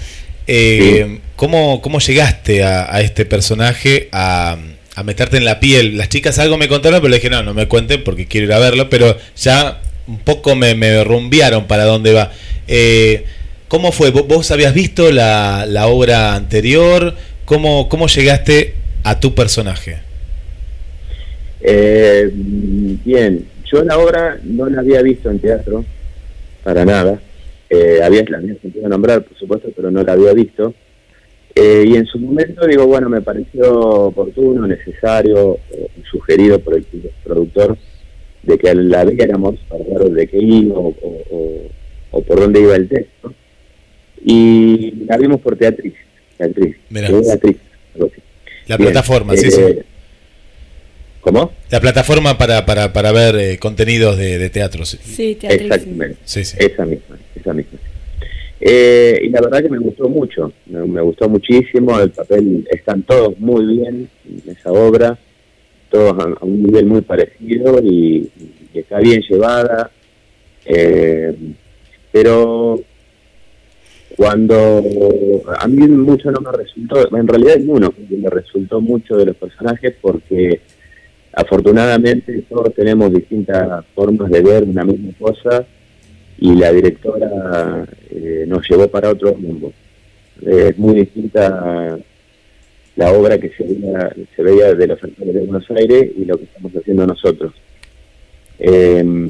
eh, ¿cómo, ¿cómo llegaste a, este personaje, a, meterte en la piel? Las chicas algo me contaron, pero le dije, no, no me cuenten porque quiero ir a verlo, pero ya un poco me, me rumbearon para dónde va. Eh, ¿Cómo fue? ¿Vos, vos habías visto la, la obra anterior? ¿Cómo, ¿Cómo llegaste a tu personaje? Eh, bien, yo la obra no la había visto en teatro, para nada. Eh, había, la había sentido nombrar, por supuesto, pero no la había visto. Eh, y en su momento, digo, bueno, me pareció oportuno, necesario, eh, sugerido por el productor, de que la viéramos para ver de qué iba o, o- o- o por dónde iba el texto. Y la vimos por Teatriz. Teatriz. Teatriz, algo así. La Bien, plataforma, sí, eh, sí. ¿Cómo? La plataforma para, para, para ver eh, contenidos de, de teatro. Sí. Sí, Exactamente. Sí, sí. Esa misma, esa misma. Eh, y la verdad que me gustó mucho, me, gustó muchísimo, el papel, están todos muy bien en esa obra, todos a, un nivel muy parecido y, y está bien llevada, eh, pero cuando a mí mucho no me resultó, en realidad ninguno me resultó mucho de los personajes porque afortunadamente todos tenemos distintas formas de ver una misma cosa y la directora eh, nos llevó para otro mundo. Es muy distinta la obra que se veía, se veía de los actores de Buenos Aires y lo que estamos haciendo nosotros. Eh,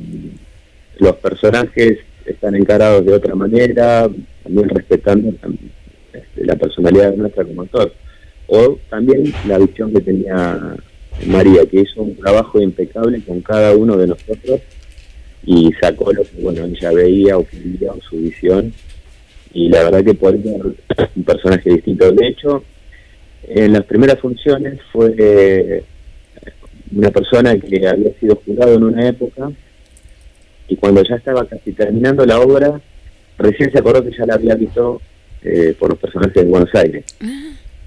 los personajes están encarados de otra manera, también respetando este, la personalidad nuestra como actor. O también la visión que tenía María, que hizo un trabajo impecable con cada uno de nosotros y sacó lo que bueno ella veía o quería o su visión. Y la verdad que por eso es un personaje distinto. De hecho en las primeras funciones fue eh, una persona que había sido jurado en una época y cuando ya estaba casi terminando la obra recién se acordó que ya la había visto eh, por los personajes de Buenos Aires.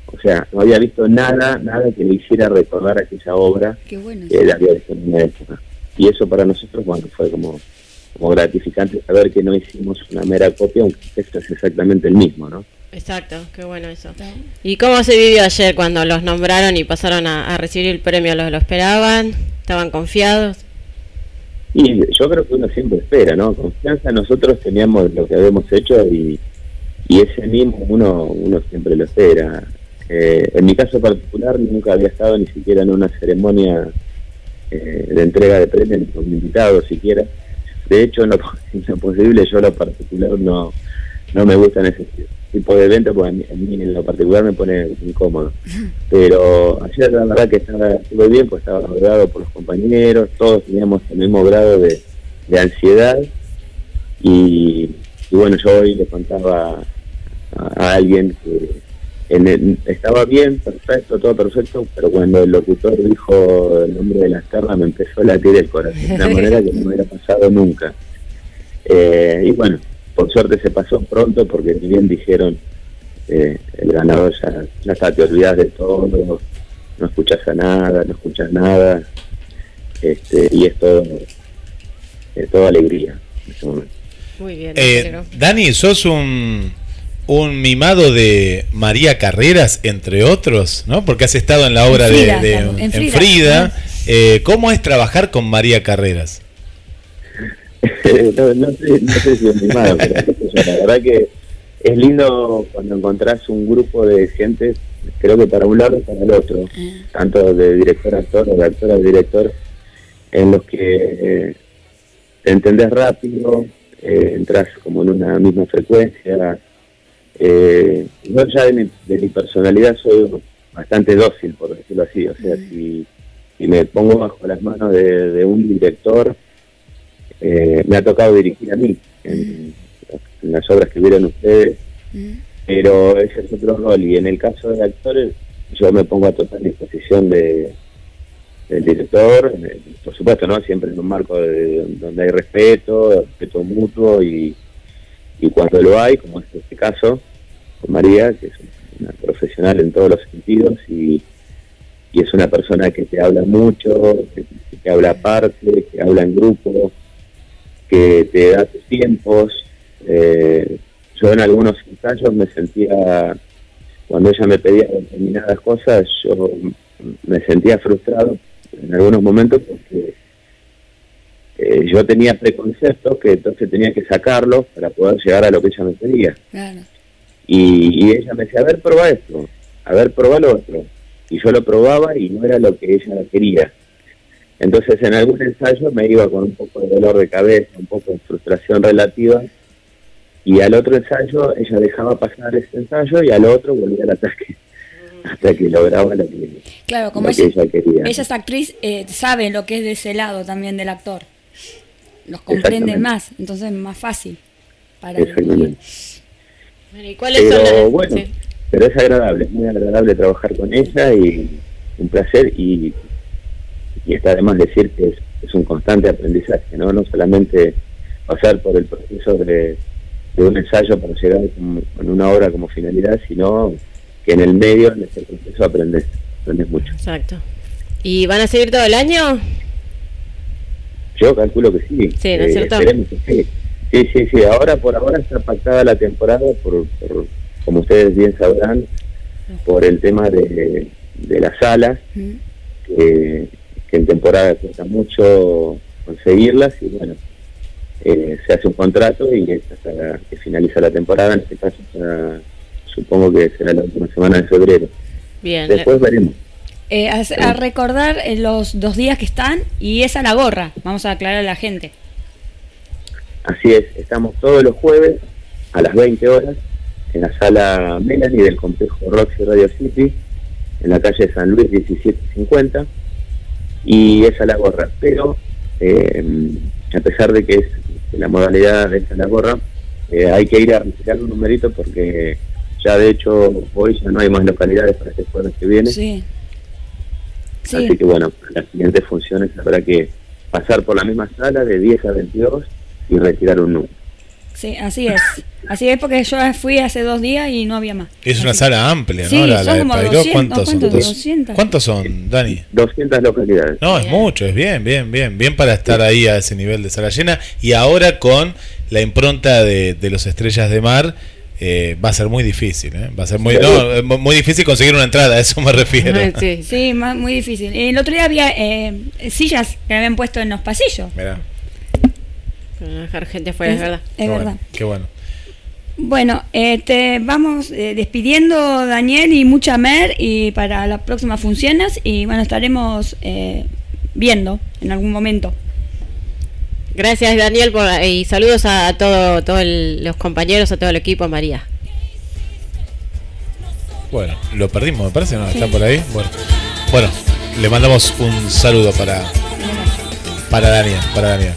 O sea no había visto nada nada que le hiciera recordar aquella obra Qué bueno. que él había visto en una época y eso para nosotros bueno fue como como gratificante saber que no hicimos una mera copia aunque el texto es exactamente el mismo no Exacto, qué bueno eso. ¿Y cómo se vivió ayer cuando los nombraron y pasaron a, a recibir el premio? ¿Los lo esperaban? ¿Estaban confiados? y yo creo que uno siempre espera no confianza nosotros teníamos lo que habíamos hecho y, y ese mismo uno uno siempre lo espera Eh, en mi caso particular nunca había estado ni siquiera en una ceremonia eh, de entrega de premios ni como invitado siquiera de hecho [laughs] en lo, posible yo lo particular no no me gustan ese tipo de eventos porque a mí, a mí en lo particular me pone incómodo. Pero ayer la verdad que estaba estuve bien pues estaba rodeado por los compañeros todos teníamos el mismo grado de, de ansiedad. Y, y bueno yo hoy le contaba a, a alguien que en el- estaba bien, perfecto, todo perfecto, pero cuando el locutor dijo el nombre de la tierra me empezó a latir el corazón de una [laughs] manera que no me hubiera pasado nunca. Eh, y bueno, por suerte se pasó pronto porque ni bien dijeron eh, el ganador ya, ya está, te olvidas de todo, no escuchas a nada, no escuchas nada, este, y es todo, es toda alegría en ese momento. Muy bien. Eh, Dani, sos un, un mimado de María Carreras, entre otros, ¿no? Porque has estado en la obra En de, Frida, de- claro, en en Frida. Frida. Eh, ¿Cómo es trabajar con María Carreras? no, no sé, no sé si es mimado, pero la verdad que es lindo cuando encontrás un grupo de gente, creo que para un lado y para el otro, tanto de director a actor o de actor a director, en los que eh, te entendés rápido, eh, entras como en una misma frecuencia. Eh, yo ya de mi, de mi personalidad soy bastante dócil, por decirlo así, o sea, si, si me pongo bajo las manos de, de un director, eh, me ha tocado dirigir a mí en, en las obras que vieron ustedes, pero ese es otro rol. Y en el caso de actores, yo me pongo a total disposición de, del director, eh, por supuesto, ¿no? Siempre en un marco de, donde hay respeto, respeto mutuo y, y cuando lo hay, como es este caso, con María, que es una profesional en todos los sentidos y, es una persona que te habla mucho, que, habla aparte, que habla en grupo, que te da tus tiempos. Eh, yo en algunos ensayos me sentía, cuando ella me pedía determinadas cosas, yo me sentía frustrado en algunos momentos porque eh, yo tenía preconceptos que entonces tenía que sacarlos para poder llegar a lo que ella me pedía. Claro. Y, y ella me decía, a ver, prueba esto, a ver, prueba lo otro. Y yo lo probaba y no era lo que ella quería. Entonces en algún ensayo me iba con un poco de dolor de cabeza, un poco de frustración relativa, y al otro ensayo ella dejaba pasar ese ensayo y al otro volvía al ataque, hasta que lograba lo que, Claro, como lo que ella, quería. ella es actriz, eh, sabe lo que es de ese lado también del actor. Los comprende más, entonces es más fácil. Para ¿Y cuáles son Pero las- bueno, sí. pero es agradable, es muy agradable trabajar con ella y un placer y, y está además decir que es, es un constante aprendizaje, ¿no? No solamente pasar por el proceso de, de un ensayo para llegar con una obra como finalidad, sino que en el medio, en ese proceso aprendes, aprendes mucho. Exacto. ¿Y van a seguir todo el año? Yo calculo que sí. Sí, ¿no es cierto? esperemos que sí. Sí, sí, sí. Ahora, por ahora está pactada la temporada, por, por- como ustedes bien sabrán, por el tema de, de las salas, que, que en temporada cuesta mucho conseguirlas y bueno, eh, se hace un contrato y hasta que finaliza la temporada, en este caso hasta- supongo que será la última semana de febrero. Bien. Después veremos. Eh, a, a recordar eh, los dos días que están y esa la gorra, vamos a aclarar a la gente. Así es, estamos todos los jueves a las 20 horas en la sala Melanie del complejo Roxy Radio City, en la calle San Luis 1750, y esa la gorra. Pero, eh, a pesar de que es la modalidad de esa la gorra, eh, hay que ir a retirar un numerito porque ya de hecho hoy ya no hay más localidades para este jueves que viene. Sí. Sí. Así que bueno, las siguientes funciones habrá que pasar por la misma sala de 10 a 22 y retirar un número. Sí, así es. Así es porque yo fui hace dos días y no había más. Es una sala amplia, ¿no? Sí, la, son la de como Pairó, 200, ¿cuántos son? ¿cuántos? Dos- 200. ¿Cuántos son, Dani? 200 localidades. No, es mucho, es bien, bien, bien, bien para estar ahí a ese nivel de sala llena. Y ahora con la impronta de, de los Estrellas de Mar, eh, va a ser muy difícil, ¿eh? Va a ser muy, no, eh, muy difícil conseguir una entrada, a eso me refiero. [laughs] Sí. Sí, muy difícil. El otro día había eh, sillas que habían puesto en los pasillos. Mirá, dejar gente fuera, es, Es- verdad. Es qué verdad. bueno, qué bueno. Bueno, eh, te vamos eh, despidiendo, Daniel, y mucha mer y para las próximas funciones. Y bueno, estaremos eh, viendo en algún momento. Gracias, Daniel, por, y saludos a todo, todos los compañeros, a todo el equipo, a María. Bueno, lo perdimos, me parece, ¿no? ¿Está por ahí? Bueno, bueno le mandamos un saludo para, para Daniel, para Daniel.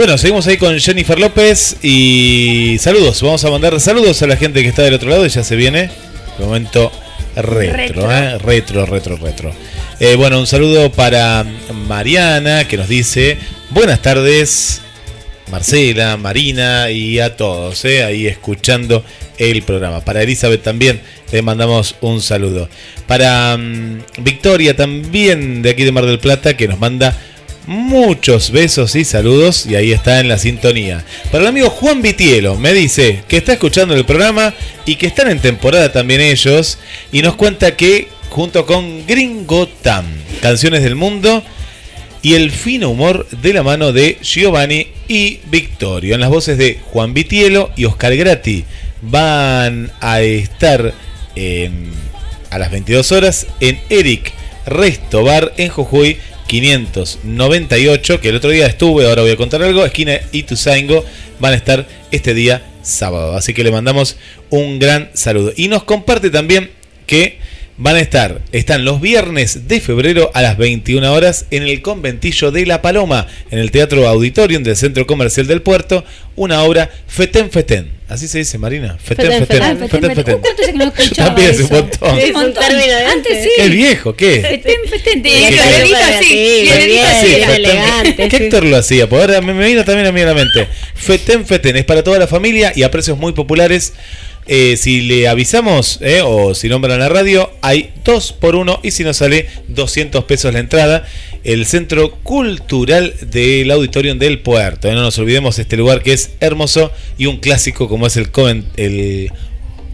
Bueno, seguimos ahí con Jennifer López y saludos. Vamos a mandar saludos a la gente que está del otro lado y ya se viene el momento retro, Retro. ¿eh? retro, retro, retro. Eh, bueno, un saludo para Mariana que nos dice buenas tardes, Marcela, Marina y a todos, ¿eh? ahí escuchando el programa. Para Elizabeth también le mandamos un saludo. Para mm, Victoria también de aquí de Mar del Plata que nos manda muchos besos y saludos y ahí está en la sintonía. Para el amigo Juan Vitielo me dice que está escuchando el programa y que están en temporada también ellos y nos cuenta que junto con Gringo Tam, Canciones del Mundo, y el fino humor de la mano de Giovanni y Victorio. En las voces de Juan Vitielo y Oscar Grati van a estar en- a las 22 horas en Eric Resto Bar en Jujuy 598, que el otro día estuve, ahora voy a contar algo, esquina Ituzaingo, van a estar este día sábado. Así que le mandamos un gran saludo. Y nos comparte también que van a estar, están los viernes de febrero a las 21 horas en el conventillo de La Paloma, en el Teatro Auditorium del Centro Comercial del Puerto, una obra Fetén Fetén. Así se dice, Marina. Fetén Fetén, Fetén. fetén. Fetén. Uh, ¿Cuánto hace que no Yo escuchaba también hace un montón. Es un término de Antes sí. ¿Qué viejo? ¿Qué? Fetén, fetén. ¿Qué- Y el qué- dedito qué- así. bien, así. elegante, ¿Qué actor lo hacía? Pues ahora me, me vino también a mí a la mente. Fetén Fetén es para toda la familia y a precios muy populares. Eh, si le avisamos eh, o si nombran la radio, hay 2 por 1 y si nos sale 200 pesos la entrada. El Centro Cultural del Auditorium del Puerto. Eh, No nos olvidemos este lugar que es hermoso y un clásico como es el, el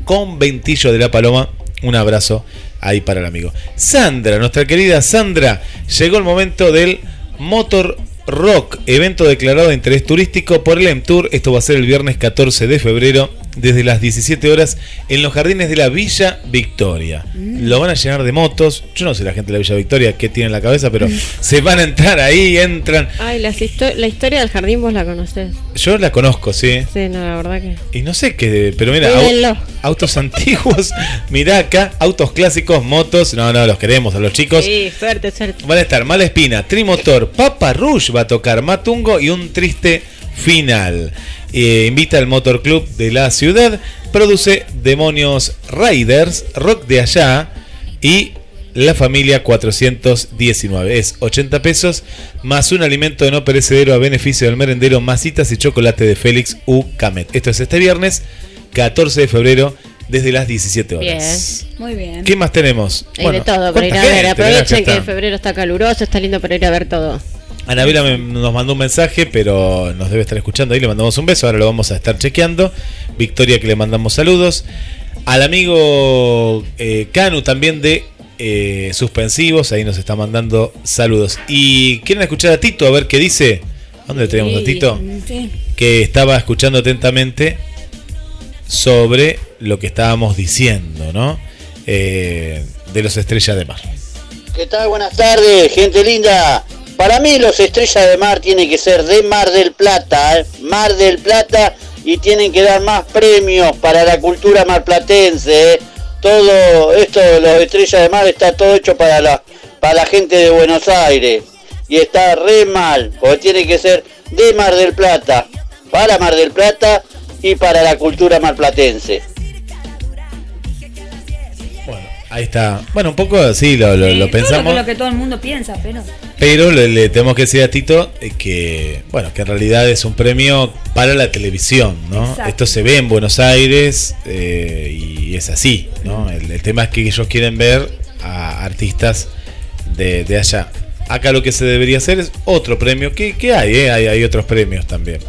Conventillo de la Paloma. Un abrazo ahí para el amigo. Sandra, nuestra querida Sandra, llegó el momento del Motor Rock, evento declarado de interés turístico por el M-Tour. Esto va a ser el viernes 14 de febrero desde las 17 horas en los jardines de la Villa Victoria. Mm. Lo van a llenar de motos. Yo no sé la gente de la Villa Victoria qué tiene en la cabeza, pero se van a entrar ahí, entran. Ay, las histo- la historia del jardín vos la conocés. Yo la conozco, sí. Sí, no, la verdad que. Y no sé qué, pero mira, au- autos [laughs] antiguos, mirá acá, autos clásicos, motos, no, no, los queremos a los chicos. Sí, suerte, suerte. Van a estar Malespina, Trimotor, Papa Rouge va a tocar Matungo y un triste final. Eh, invita al Motor Club de la ciudad, produce Demonios Riders, Rock de allá y la familia 419. Es 80 pesos más un alimento no perecedero a beneficio del merendero, masitas y chocolate de Félix U. Camet. Esto es este viernes, 14 de febrero, desde las 17 horas. Muy bien. ¿Qué más tenemos? Hay de todo para ir ¿cuánta a ver. Aprovechen que febrero está caluroso, está lindo para ir a ver todo. Anabela me- nos mandó un mensaje, pero nos debe estar escuchando ahí. Le mandamos un beso. Ahora lo vamos a estar chequeando. Victoria, que le mandamos saludos. Al amigo eh, Canu también de eh, Suspensivos. Ahí nos está mandando saludos. Y quieren escuchar a Tito a ver qué dice. ¿Dónde le tenemos a Tito? Sí. Que estaba escuchando atentamente sobre lo que estábamos diciendo, ¿no? Eh, de los estrellas de mar. ¿Qué tal? Buenas tardes, gente linda. Para mí los estrellas de mar tienen que ser de Mar del Plata, ¿eh? Mar del Plata y tienen que dar más premios para la cultura marplatense. ¿eh? Todo esto de los estrellas de mar está todo hecho para la, para la gente de Buenos Aires y está re mal, porque tiene que ser de Mar del Plata, para Mar del Plata y para la cultura marplatense. Ahí está. Bueno, un poco así lo, lo- lo Sí, todo pensamos. lo que, lo que todo el mundo piensa, pero. Pero le, le tenemos que decir a Tito eh, que, bueno, que en realidad es un premio para la televisión, ¿no? Exacto. Esto se ve en Buenos Aires eh, y es así, ¿no? El, el tema es que ellos quieren ver a artistas de, de allá. Acá lo que se debería hacer es otro premio, que hay, eh? hay, hay otros premios también.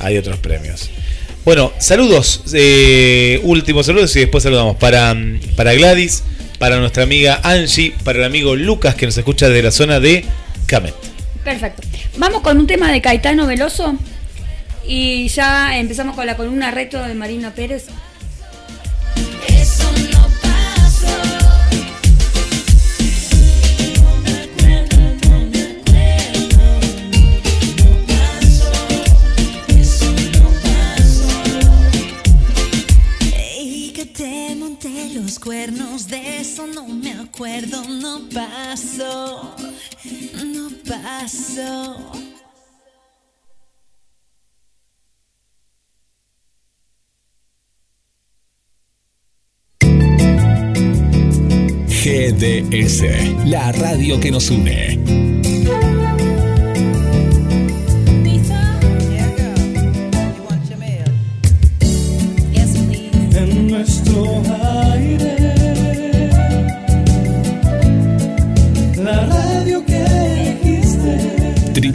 Hay otros premios. Bueno, saludos, eh, últimos saludos y después saludamos para, para Gladys, para nuestra amiga Angie, para el amigo Lucas que nos escucha desde la zona de Camet. Perfecto. Vamos con un tema de Caetano Veloso. Y ya empezamos con la columna reto de Marina Pérez. Los cuernos. De eso no me acuerdo. No pasó. No pasó. GDS, la radio que nos une.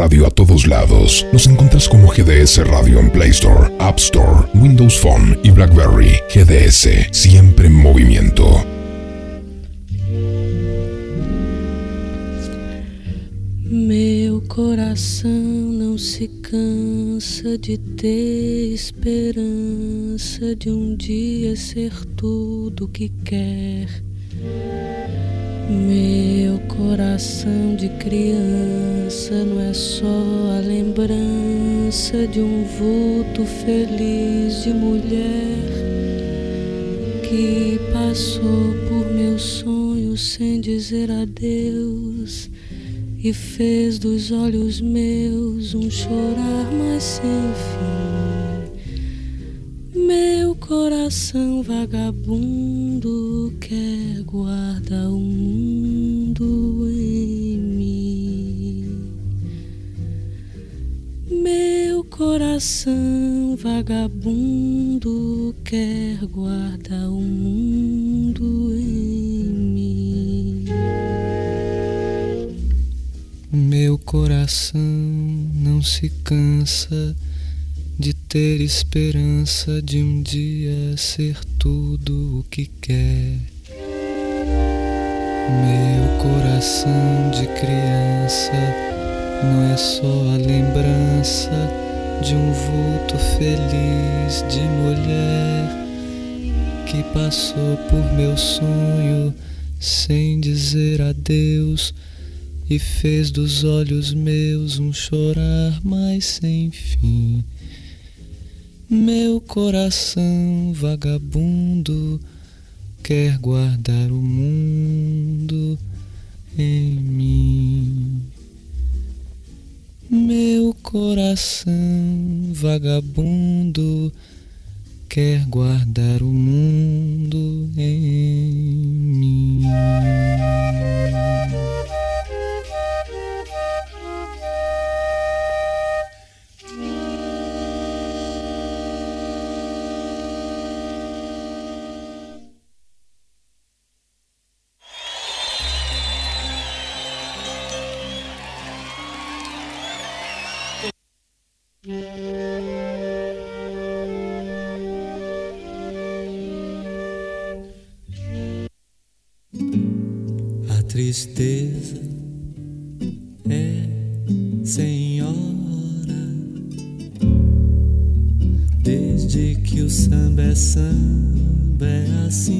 Radio a todos lados. Nos encuentras como GDS Radio en Play Store, App Store, Windows Phone y BlackBerry. GDS, siempre en movimiento. Meu coração não se cansa de ter esperança de um dia ser tudo que quer. Meu coração de criança não é só a lembrança de um vulto feliz de mulher que passou por meus sonhos sem dizer adeus e fez dos olhos meus um chorar mais sem fim. Meu coração vagabundo quer guardar o mundo em mim. Meu coração vagabundo quer guardar o mundo em mim. Meu coração não se cansa ter esperança de um dia ser tudo o que quer. Meu coração de criança não é só a lembrança de um vulto feliz de mulher que passou por meu sonho sem dizer adeus e fez dos olhos meus um chorar mais sem fim. Meu coração vagabundo quer guardar o mundo em mim. Meu coração vagabundo quer guardar o mundo em mim. Tristeza é senhora desde que o samba é samba é assim.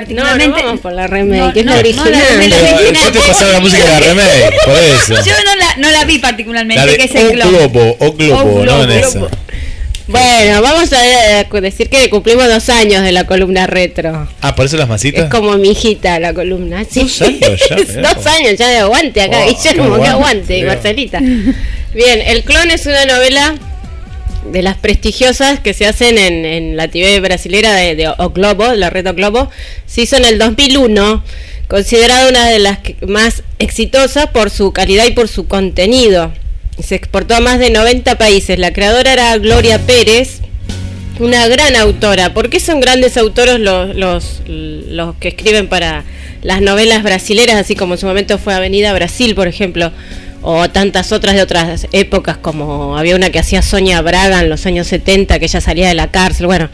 Novela que yo particularmente. vamos por la remake, No, que es no, la no, original. la original. Yo te pasaba la música de la remake, por eso. Yo no la, no la vi particularmente, La de que es el O globo. Globo, O Globo, no en esa. Bueno, vamos a eh, decir que cumplimos dos años de la columna retro. Ah, ¿por eso las masitas? Es como mi hijita la columna. Sí. Dos años ya, [laughs] Dos años ya de aguante acá, Guillermo, qué que aguante, Leo. Marcelita. Bien, El Clon es una novela de las prestigiosas que se hacen en, en la TV brasilera de, de O Globo, la red O Globo. Se hizo en el 2001, considerada una de las más exitosas por su calidad y por su contenido. Se exportó a más de 90 países. La creadora era Gloria Pérez, una gran autora. ¿Por qué son grandes autores los, los, los que escriben para las novelas brasileras, así como en su momento fue Avenida Brasil, por ejemplo? O tantas otras de otras épocas, como había una que hacía Sonia Braga en los años 70, que ella salía de la cárcel. Bueno,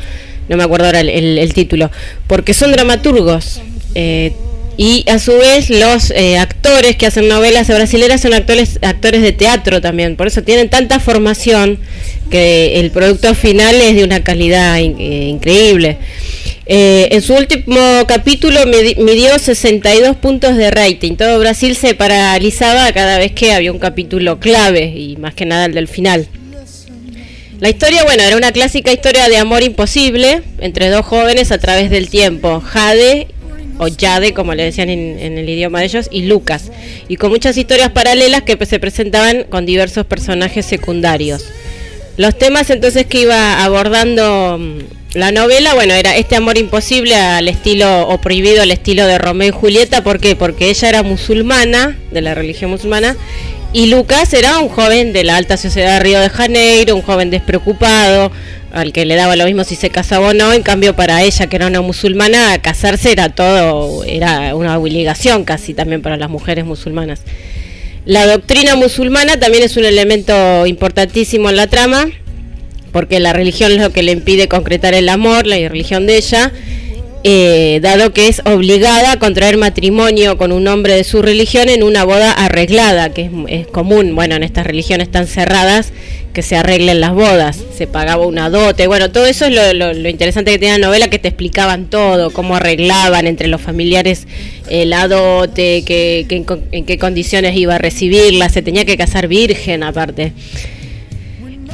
no me acuerdo ahora el, el- título. Porque son dramaturgos. eh, y a su vez los eh, actores que hacen novelas brasileras son actores actores de teatro también. Por eso tienen tanta formación que el producto final es de una calidad eh, increíble. Eh, en su último capítulo midi- midió 62 puntos de rating. Todo Brasil se paralizaba cada vez que había un capítulo clave y más que nada el del final. La historia, bueno, era una clásica historia de amor imposible entre dos jóvenes a través del tiempo, Jade o Jade, como le decían en, en el idioma de ellos, y Lucas, y con muchas historias paralelas que se presentaban con diversos personajes secundarios. Los temas entonces que iba abordando mm, la novela, bueno, era este amor imposible al estilo, o prohibido al estilo de Romeo y Julieta, ¿por qué? Porque ella era musulmana, de la religión musulmana, y Lucas era un joven de la alta sociedad de Río de Janeiro, un joven despreocupado, al que le daba lo mismo si se casaba o no, en cambio para ella que era una musulmana, casarse era todo, era una obligación casi también para las mujeres musulmanas. La doctrina musulmana también es un elemento importantísimo en la trama, porque la religión es lo que le impide concretar el amor, la religión de ella, eh, dado que es obligada a contraer matrimonio con un hombre de su religión en una boda arreglada, que es, común, bueno, en estas religiones tan cerradas, que se arreglen las bodas, se pagaba una dote, bueno, todo eso es lo, lo- interesante que tenía la novela, que te explicaban todo, cómo arreglaban entre los familiares eh, la dote, que, que en qué condiciones iba a recibirla, se tenía que casar virgen aparte.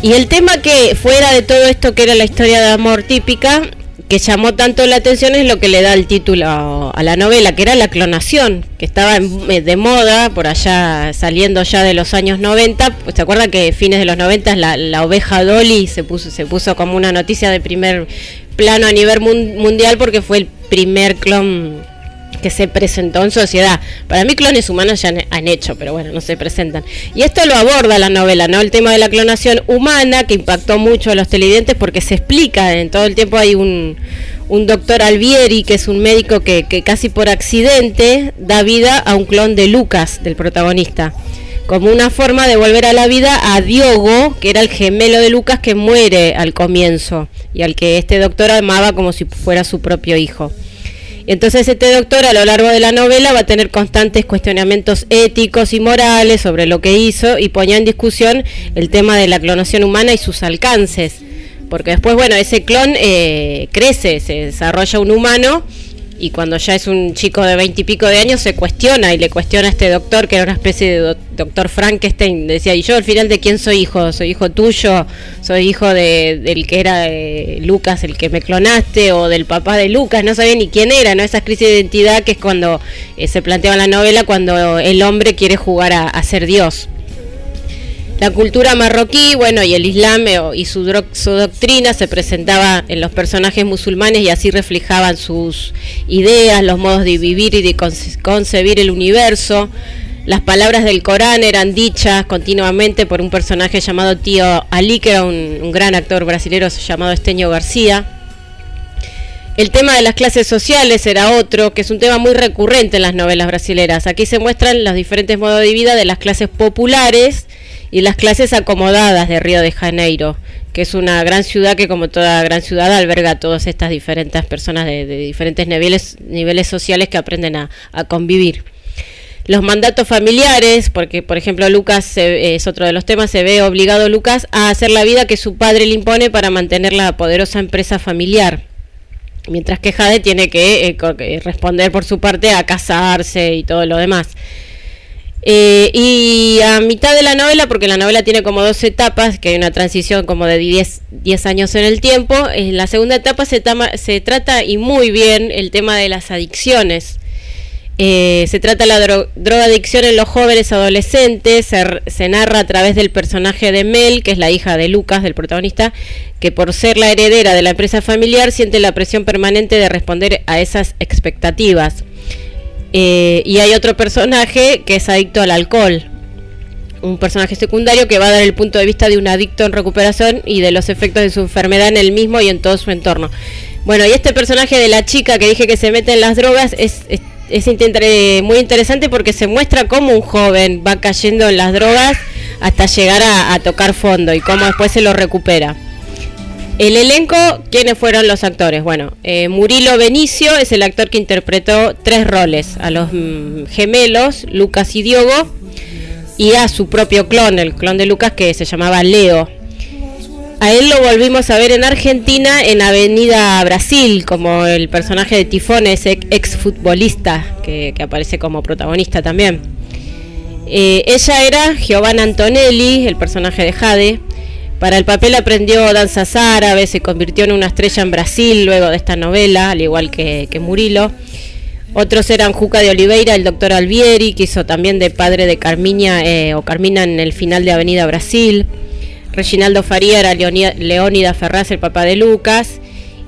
Y el tema que fuera de todo esto que era la historia de amor típica, que llamó tanto la atención es lo que le da el título a, la novela, que era la clonación, que estaba eh, de moda por allá, saliendo ya de los años 90. Pues, ¿Se acuerdan que fines de los 90 la, la oveja Dolly se puso, se puso como una noticia de primer plano a nivel mun- mundial porque fue el primer clon que se presentó en sociedad. Para mí clones humanos ya han, hecho, pero bueno, no se presentan. Y esto lo aborda la novela, ¿no? El tema de la clonación humana que impactó mucho a los televidentes porque se explica, en todo el tiempo hay un, un doctor Alvieri, que es un médico que, que casi por accidente da vida a un clon de Lucas, del protagonista. Como una forma de volver a la vida a Diogo, que era el gemelo de Lucas que muere al comienzo y al que este doctor amaba como si fuera su propio hijo. Entonces este doctor a lo largo de la novela va a tener constantes cuestionamientos éticos y morales sobre lo que hizo y ponía en discusión el tema de la clonación humana y sus alcances. Porque después, bueno, ese clon eh, crece, se desarrolla un humano y cuando ya es un chico de veintipico de años se cuestiona y le cuestiona a este doctor que era una especie de do- doctor Frankenstein decía y yo al final de quién soy hijo soy hijo tuyo soy hijo de, del que era eh, Lucas el que me clonaste o del papá de Lucas no sabía ni quién era no esas crisis de identidad que es cuando eh, se planteaba en la novela cuando el hombre quiere jugar a, a ser Dios la cultura marroquí, bueno, y el Islam eh, y su, doctrina se presentaba en los personajes musulmanes y así reflejaban sus ideas, los modos de vivir y de conce- concebir el universo. Las palabras del Corán eran dichas continuamente por un personaje llamado Tío Ali, que era un, gran actor brasileño llamado Esteño García. El tema de las clases sociales era otro, que es un tema muy recurrente en las novelas brasileras. Aquí se muestran los diferentes modos de vida de las clases populares y las clases acomodadas de Río de Janeiro, que es una gran ciudad que como toda gran ciudad alberga a todas estas diferentes personas de, diferentes niveles, niveles sociales que aprenden a, a convivir. Los mandatos familiares, porque por ejemplo Lucas es otro de los temas, se ve obligado Lucas a hacer la vida que su padre le impone para mantener la poderosa empresa familiar. Mientras que Jade tiene que eh, responder por su parte a casarse y todo lo demás. Eh, y a mitad de la novela, porque la novela tiene como dos etapas, que hay una transición como de 10, 10 años en el tiempo, en la segunda etapa se, trata y muy bien el tema de las adicciones. Eh, se trata la dro- drogadicción en los jóvenes adolescentes, se narra a través del personaje de Mel, que es la hija de Lucas, del protagonista, que por ser la heredera de la empresa familiar siente la presión permanente de responder a esas expectativas. Eh, y hay otro personaje que es adicto al alcohol, un personaje secundario que va a dar el punto de vista de un adicto en recuperación y de los efectos de su enfermedad en él mismo y en todo su entorno. Bueno, y este personaje de la chica que dije que se mete en las drogas es, es, muy interesante porque se muestra cómo un joven va cayendo en las drogas hasta llegar a, a tocar fondo y cómo después se lo recupera. El elenco, ¿quiénes fueron los actores? Bueno, eh, Murilo Benicio es el actor que interpretó tres roles, a los mm, gemelos, Lucas y Diogo, y a su propio clon, el clon de Lucas que se llamaba Leo. A él lo volvimos a ver en Argentina, en Avenida Brasil, como el personaje de Tifón, ese ex futbolista que, aparece como protagonista también. Eh, ella era Giovanna Antonelli, el personaje de Jade. Para el papel aprendió danzas árabes, se convirtió en una estrella en Brasil luego de esta novela, al igual que, Murilo. Otros eran Juca de Oliveira, el doctor Alvieri, que hizo también de padre de Carmiña eh, o Carmina en el final de Avenida Brasil. Reginaldo Faría era Leoni- Leónida Ferraz, el papá de Lucas.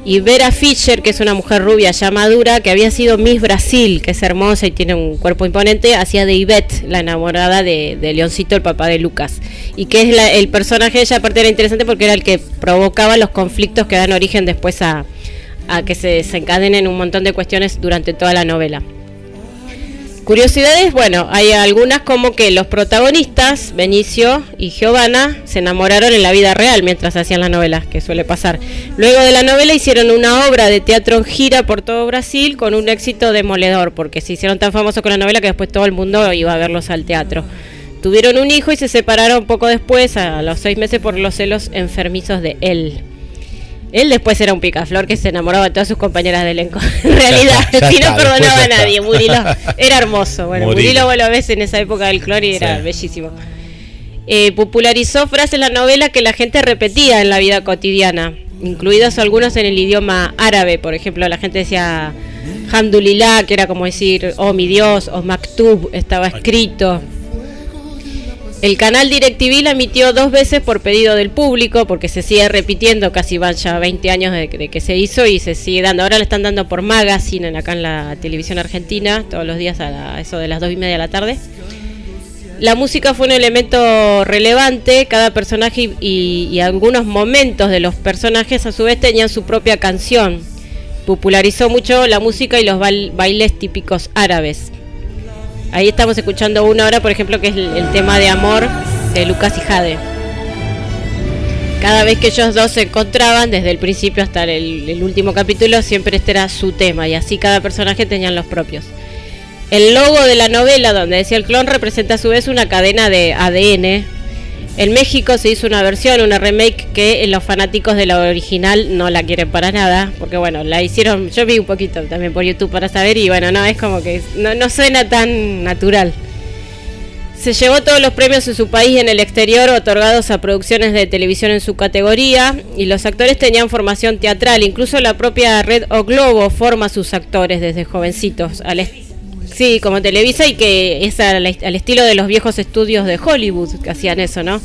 Y Vera Fischer, que es una mujer rubia ya madura, que había sido Miss Brasil, que es hermosa y tiene un cuerpo imponente, hacía de Ivette, la enamorada de, de Leoncito, el papá de Lucas. Y que es la- el personaje ella, aparte era interesante porque era el que provocaba los conflictos que dan origen después a, a que se desencadenen un montón de cuestiones durante toda la novela. Curiosidades, bueno, hay algunas como que los protagonistas, Benicio y Giovanna, se enamoraron en la vida real mientras hacían la novela, que suele pasar. Luego de la novela hicieron una obra de teatro en gira por todo Brasil con un éxito demoledor, porque se hicieron tan famosos con la novela que después todo el mundo iba a verlos al teatro. Tuvieron un hijo y se separaron poco después, a los seis meses, por los celos enfermizos de él. Él después era un picaflor que se enamoraba de todas sus compañeras de elenco. [laughs] En realidad, está, ya [laughs] si no perdonaba a nadie, Murilo [laughs] era hermoso. Bueno, Murilo. Vos lo ves en esa época del clon y era Sí. bellísimo. Eh, popularizó frases en la novela que la gente repetía en la vida cotidiana, incluidos algunos en el idioma árabe. Por ejemplo, la gente decía Hamdulillah, que era como decir, oh mi Dios, o Maktub, estaba escrito. El canal DirecTV la emitió dos veces por pedido del público, porque se sigue repitiendo, casi van ya 20 años de, que se hizo y se sigue dando. Ahora la están dando por Magazine acá en la televisión argentina, todos los días a la- eso de las 2 y media de la tarde. La música fue un elemento relevante, cada personaje y, algunos momentos de los personajes a su vez tenían su propia canción. Popularizó mucho la música y los bail- bailes típicos árabes. Ahí estamos escuchando una hora, por ejemplo, que es el, tema de amor de Lucas y Jade. Cada vez que ellos dos se encontraban, desde el principio hasta el, el último capítulo, siempre este era su tema y así cada personaje tenían los propios. El logo de la novela, donde decía el clon, representa a su vez una cadena de ADN. En México se hizo una versión, una remake que los fanáticos de la original no la quieren para nada, porque bueno, la hicieron, yo vi un poquito también por YouTube para saber y bueno, no, es como que no, no suena tan natural. Se llevó todos los premios en su país y en el exterior otorgados a producciones de televisión en su categoría y los actores tenían formación teatral, incluso la propia Red O Globo forma a sus actores desde jovencitos, al sí, como Televisa y que es al, al estilo de los viejos estudios de Hollywood que hacían eso, ¿no?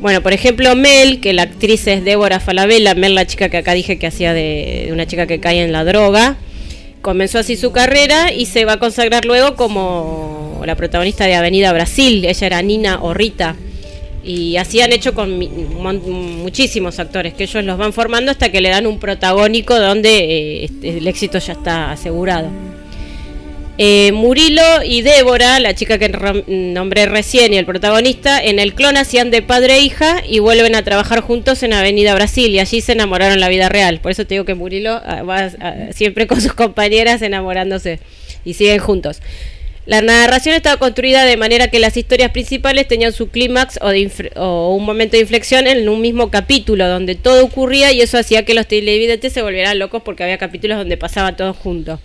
Bueno, por ejemplo, Mel, que la actriz es Débora Falabella, Mel la chica que acá dije que hacía de, una chica que cae en la droga, comenzó así su carrera y se va a consagrar luego como la protagonista de Avenida Brasil. Ella era Nina o Rita. Y así han hecho con muchísimos actores, que ellos los van formando hasta que le dan un protagónico donde eh, el éxito ya está asegurado. Eh, Murilo y Débora, la chica que nombré recién y el protagonista, en el clon hacían de padre e hija y vuelven a trabajar juntos en Avenida Brasil y allí se enamoraron en la vida real. Por eso te digo que Murilo ah, va ah, siempre con sus compañeras enamorándose y siguen juntos. La narración estaba construida de manera que las historias principales tenían su clímax o, o un momento de inflexión en un mismo capítulo donde todo ocurría y eso hacía que los televidentes se volvieran locos porque había capítulos donde pasaba todo junto.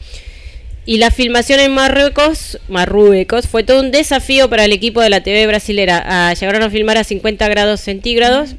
Y la filmación en Marruecos, Marruecos fue todo un desafío para el equipo de la TV brasilera. Ah, llegaron a filmar a 50 grados centígrados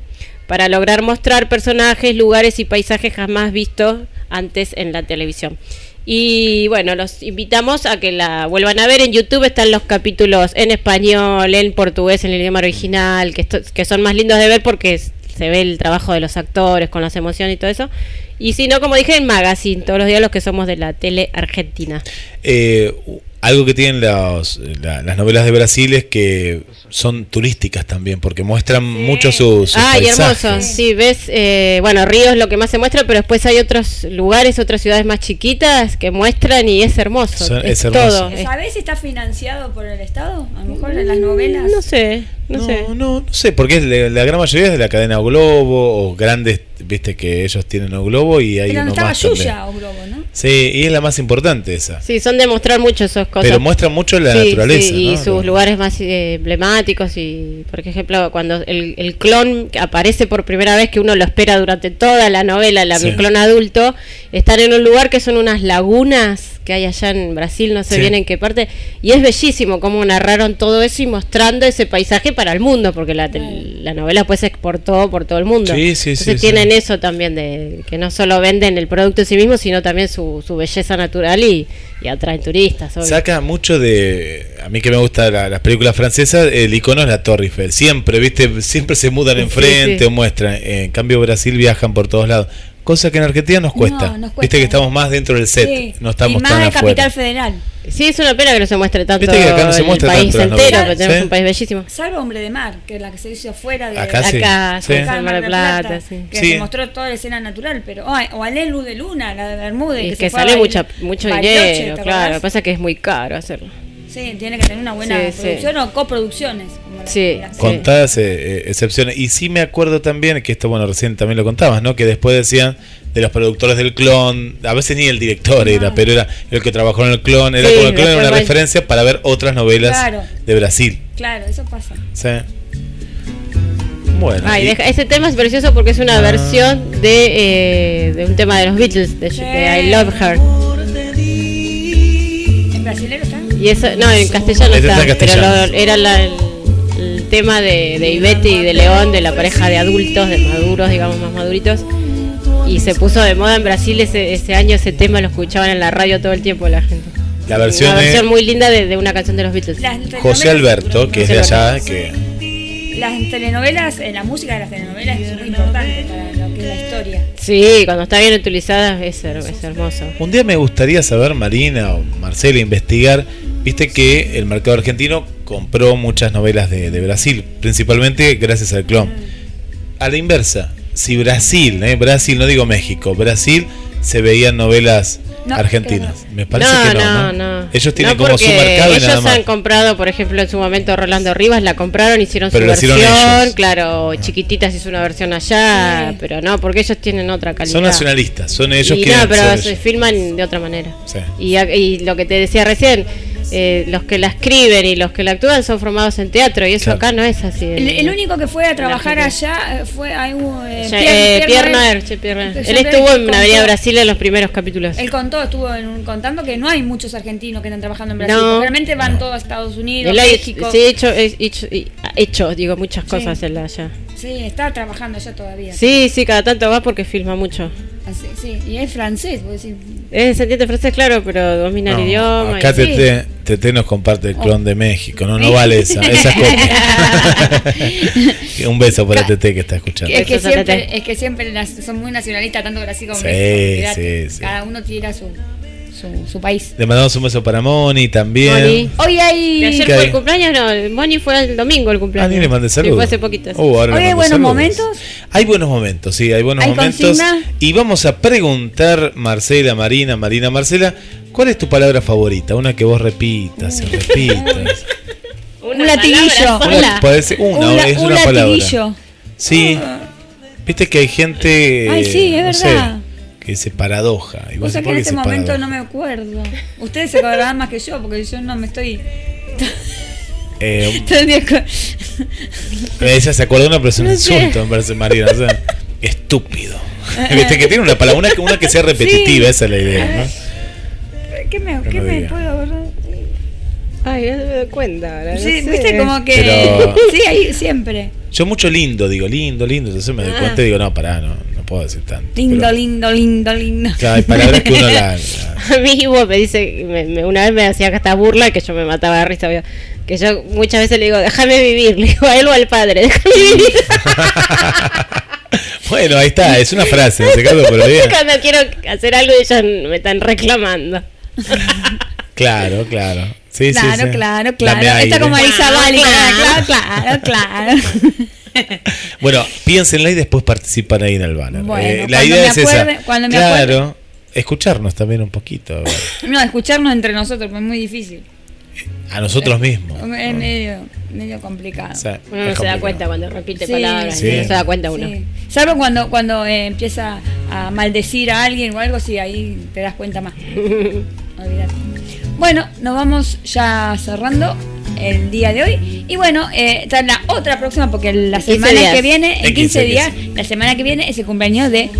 para lograr mostrar personajes, lugares y paisajes jamás vistos antes en la televisión. Y bueno, los invitamos a que la vuelvan a ver. En YouTube están los capítulos en español, en portugués, en el idioma original, que, son más lindos de ver porque se ve el trabajo de los actores con las emociones y todo eso. Y si no, como dije, en Magazine, todos los días los que somos de la tele argentina. Eh, algo que tienen los- la- las novelas de Brasil es que son turísticas también, porque muestran mucho sus, sus Ay, paisajes. hermoso. Sí, ves, eh, bueno, Río es lo que más se muestra, pero después hay otros lugares, otras ciudades más chiquitas que muestran y es hermoso. Son- es, es hermoso. todo. ¿Sabés si está financiado por el Estado? A lo mejor en las novelas. No sé, no, sé. No, no sé, porque es la, la gran mayoría es de la cadena O Globo o grandes, viste que ellos tienen O Globo y hay Pero no uno estaba más. Yuya o Globo, ¿no? Sí, y es la más importante esa. Sí, son de mostrar mucho esas cosas. Pero muestran mucho la Sí, naturaleza, sí, y ¿no? sus lugares más eh, emblemáticos y por ejemplo cuando el, el clon aparece por primera vez que uno lo espera durante toda la novela la, Sí. el clon adulto están en un lugar que son unas lagunas que hay allá en Brasil no sé Sí. bien en qué parte y es bellísimo cómo narraron todo eso y mostrando ese paisaje para el mundo porque la, tel- la novela pues se exportó por todo el mundo Sí, sí, entonces sí, tienen eso también de que no solo venden el producto en sí mismo sino también su, su belleza natural y, y atraen turistas obvio. Saca mucho de. A mí que me gustan la- las películas francesas, el icono es la Torre Eiffel. Siempre, ¿viste? Siempre se mudan Sí, enfrente sí. o muestran. En cambio, Brasil viajan por todos lados. Cosa que en Argentina nos cuesta. nos cuesta. Viste que estamos más dentro del set, Sí. no estamos y más tan en afuera. Capital Federal. Sí, es una pena que no se muestre tanto Viste que acá no se el muestra país tanto las entero, pero tenemos ¿sí? un país bellísimo. Salvo Hombre de Mar, que es la que se hizo fuera de Acá sí. Acá, Sí. sí, acá en Mar del Plata, sí. Que Sí. se mostró toda la escena natural, pero. o Luz de Luna, la de Bermúdez. Y que, que a sale mucha, mucho dinero, ¿te claro. Lo acordás? que pasa es que es muy caro hacerlo. Sí, tiene que tener una buena Sí, sí. producción o coproducciones. como Sí. Contadas eh, eh, excepciones. Y sí me acuerdo también, que esto, bueno, recién también lo contabas, ¿no? Que después decían de los productores del clon, a veces ni el director era, pero era el que trabajó en el clon, era Sí, como el clon era una referencia para ver otras novelas Claro. de Brasil. Claro, eso pasa. ¿sí? Bueno. Ay, y- deja- ese tema es precioso porque es una versión de, eh, de un tema de los Beatles, de, de I Love Her. ¿En brasilero está? Y eso, no, en castellano está, está en pero lo- era la- el, el tema de, de Ivete y de León, de la pareja de adultos, de maduros, digamos, más maduritos. Y se puso de moda en Brasil ese, ese año, ese tema lo escuchaban en la radio todo el tiempo la gente. La versión Una de versión muy linda de, de una canción de los Beatles. José Alberto, que es de allá, que Las telenovelas, eh, la música de las telenovelas es muy importante para la historia. Sí, cuando está bien utilizada es, her- es hermoso. Un día me gustaría saber, Marina o Marcela, investigar. Viste que el mercado argentino compró muchas novelas de, de Brasil, principalmente gracias al clon. A la inversa, si Brasil, eh, Brasil, no digo México, Brasil se veían novelas No, argentinas. Me parece no, que no, no, ¿no? no. Ellos tienen No, como su mercado y ellos nada más. han comprado, por ejemplo, en su momento Rolando Rivas la compraron, hicieron Pero su hicieron versión, claro, Chiquititas hizo una versión allá, pero no, porque ellos tienen otra calidad. Son nacionalistas, son ellos y quieren no, pero ser se ellos. filman de otra manera. Sí. Y, y lo que te decía recién, eh, los que la escriben y los que la actúan son formados en teatro y eso Claro. acá no es así. El, el único que fue a trabajar allá eh, fue ahí, eh, Ya, Pierre- eh, Pierre che, Pierre Él estuvo en contó- Avenida Brasil en los primeros capítulos. Él contó, estuvo en un- contando que no hay muchos argentinos que están trabajando en Brasil. No. realmente van todos a Estados Unidos, Él ha México. sí, hecho, he- hecho, hecho, digo, muchas cosas él allá. Sí, está trabajando allá todavía. Sí, sí, cada tanto va porque filma mucho. Así, sí, y es francés, vos decís. Es entiende francés, claro, pero domina el idioma. acá y- Tete, Tete nos comparte el clon de México. No, no vale esa. Esa es copia. [laughs] Un beso para Tete que está escuchando. Es que siempre, es que siempre son muy nacionalistas, tanto Brasil como Sí, México. olvidate. sí, sí. Cada uno tira su, su, su país. Le mandamos un beso para Moni también. Moni. Hoy hay. Ayer ¿Qué fue hay? el cumpleaños, no, Moni fue el domingo el Ah, cumpleaños. ni le mandé Sí, saludos. fue hace poquito. sí. Uh, ahora le Hoy hay mando buenos saludos. momentos. Hay buenos momentos, sí, hay buenos ¿Hay momentos. consigna? Y vamos a preguntar, Marcela, Marina, Marina, Marcela, ¿cuál es tu palabra favorita? Una que vos repitas, y repitas. [laughs] Una Un latiguillo. Una, puede ser una, Un la- es un una palabra. latiguillo. Sí. Viste que hay gente. Ay, sí, es no verdad. Dice paradoja. Y vos que ¿por en este momento paradoja? no me acuerdo. Ustedes se acordarán más que yo, porque yo no me estoy. Eh, [laughs] ella se acuerda de una, pero es un No sé. insulto, me parece, Marina. O sea, estúpido. [laughs] Viste que tiene una palabra, una, una que sea repetitiva, Sí. esa es la idea, ¿no? ¿Qué me, qué no me puedo acordar? Ay, ya me doy cuenta ahora. no Sí, sé. viste como que. Pero- Sí, ahí siempre. Yo mucho lindo, digo, lindo, lindo. Entonces me doy Ah. cuenta y digo, no, pará, no, no puedo decir tanto. Lindo, Pero, lindo, lindo, lindo. claro, hay palabras que uno [laughs] la, A mí Ivo me dice, me- me- una vez me hacía esta burla que yo me mataba de risa, obvio, que yo muchas veces le digo, déjame vivir, le digo a él o al padre, déjame vivir. [laughs] Bueno, ahí está, es una frase, en ese caso, pero bien. [laughs] Cuando quiero hacer algo ellos me están reclamando. Claro, claro. Sí, sí, claro, sí. claro, Dame claro. aire. Está como Isabel. Claro, Claro, claro, claro. [laughs] Bueno, piénsenla y después participan ahí en el banner. Bueno, Eh, la idea me es acuerde- esa. cuando me claro, escucharnos también un poquito. [laughs] No, escucharnos entre nosotros, pues es muy difícil. A nosotros mismos. Es medio, medio complicado. O sea, Uno no se da cuenta cuando repite Sí. palabras, Sí. no se da cuenta uno. Sí. Salvo cuando, cuando eh, empieza a maldecir a alguien o algo, sí, ahí te das cuenta más. [laughs] Olvídate. Bueno, nos vamos ya cerrando el día de hoy. Y bueno, eh, está la otra próxima, porque la 15 semana días. que viene, en En 15 15 días, la semana que viene es el cumpleaños de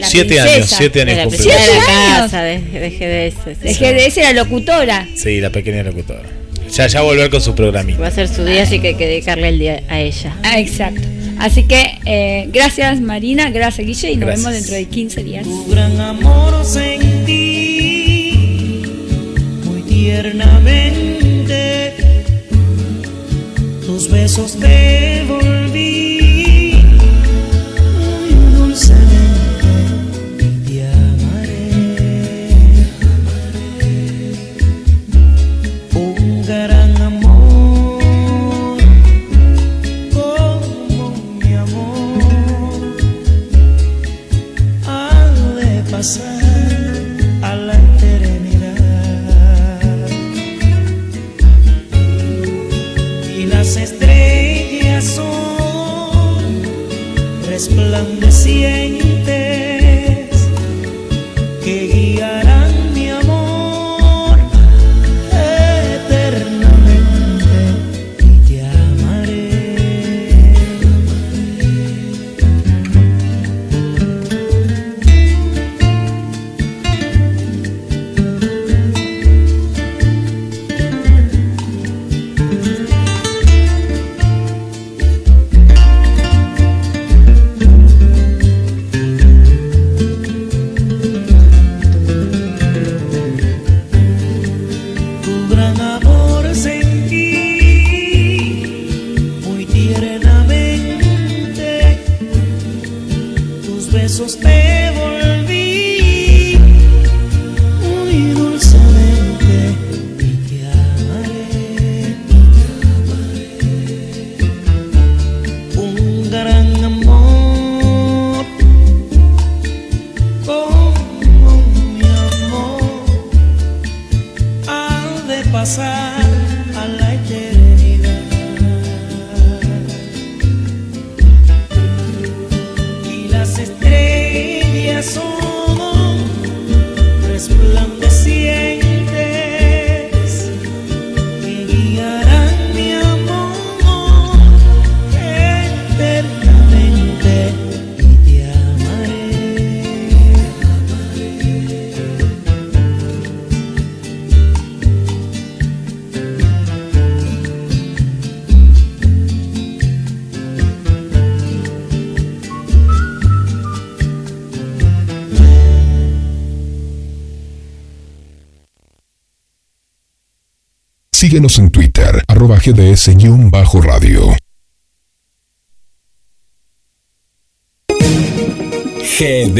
la Siete princesa. años, siete años De la de la ¿Siete años? casa, de, de GDS. De. GDS era locutora. Sí, la pequeña locutora. Ya, ya volver con su programita. Va a ser su día, así que hay que dedicarle el día a ella. Ah, exacto. Así que eh, gracias Marina, gracias Guille y nos Gracias. vemos dentro de 15 días. Tu gran amor sentí muy tiernamente. Besos devolví muy dulcemente.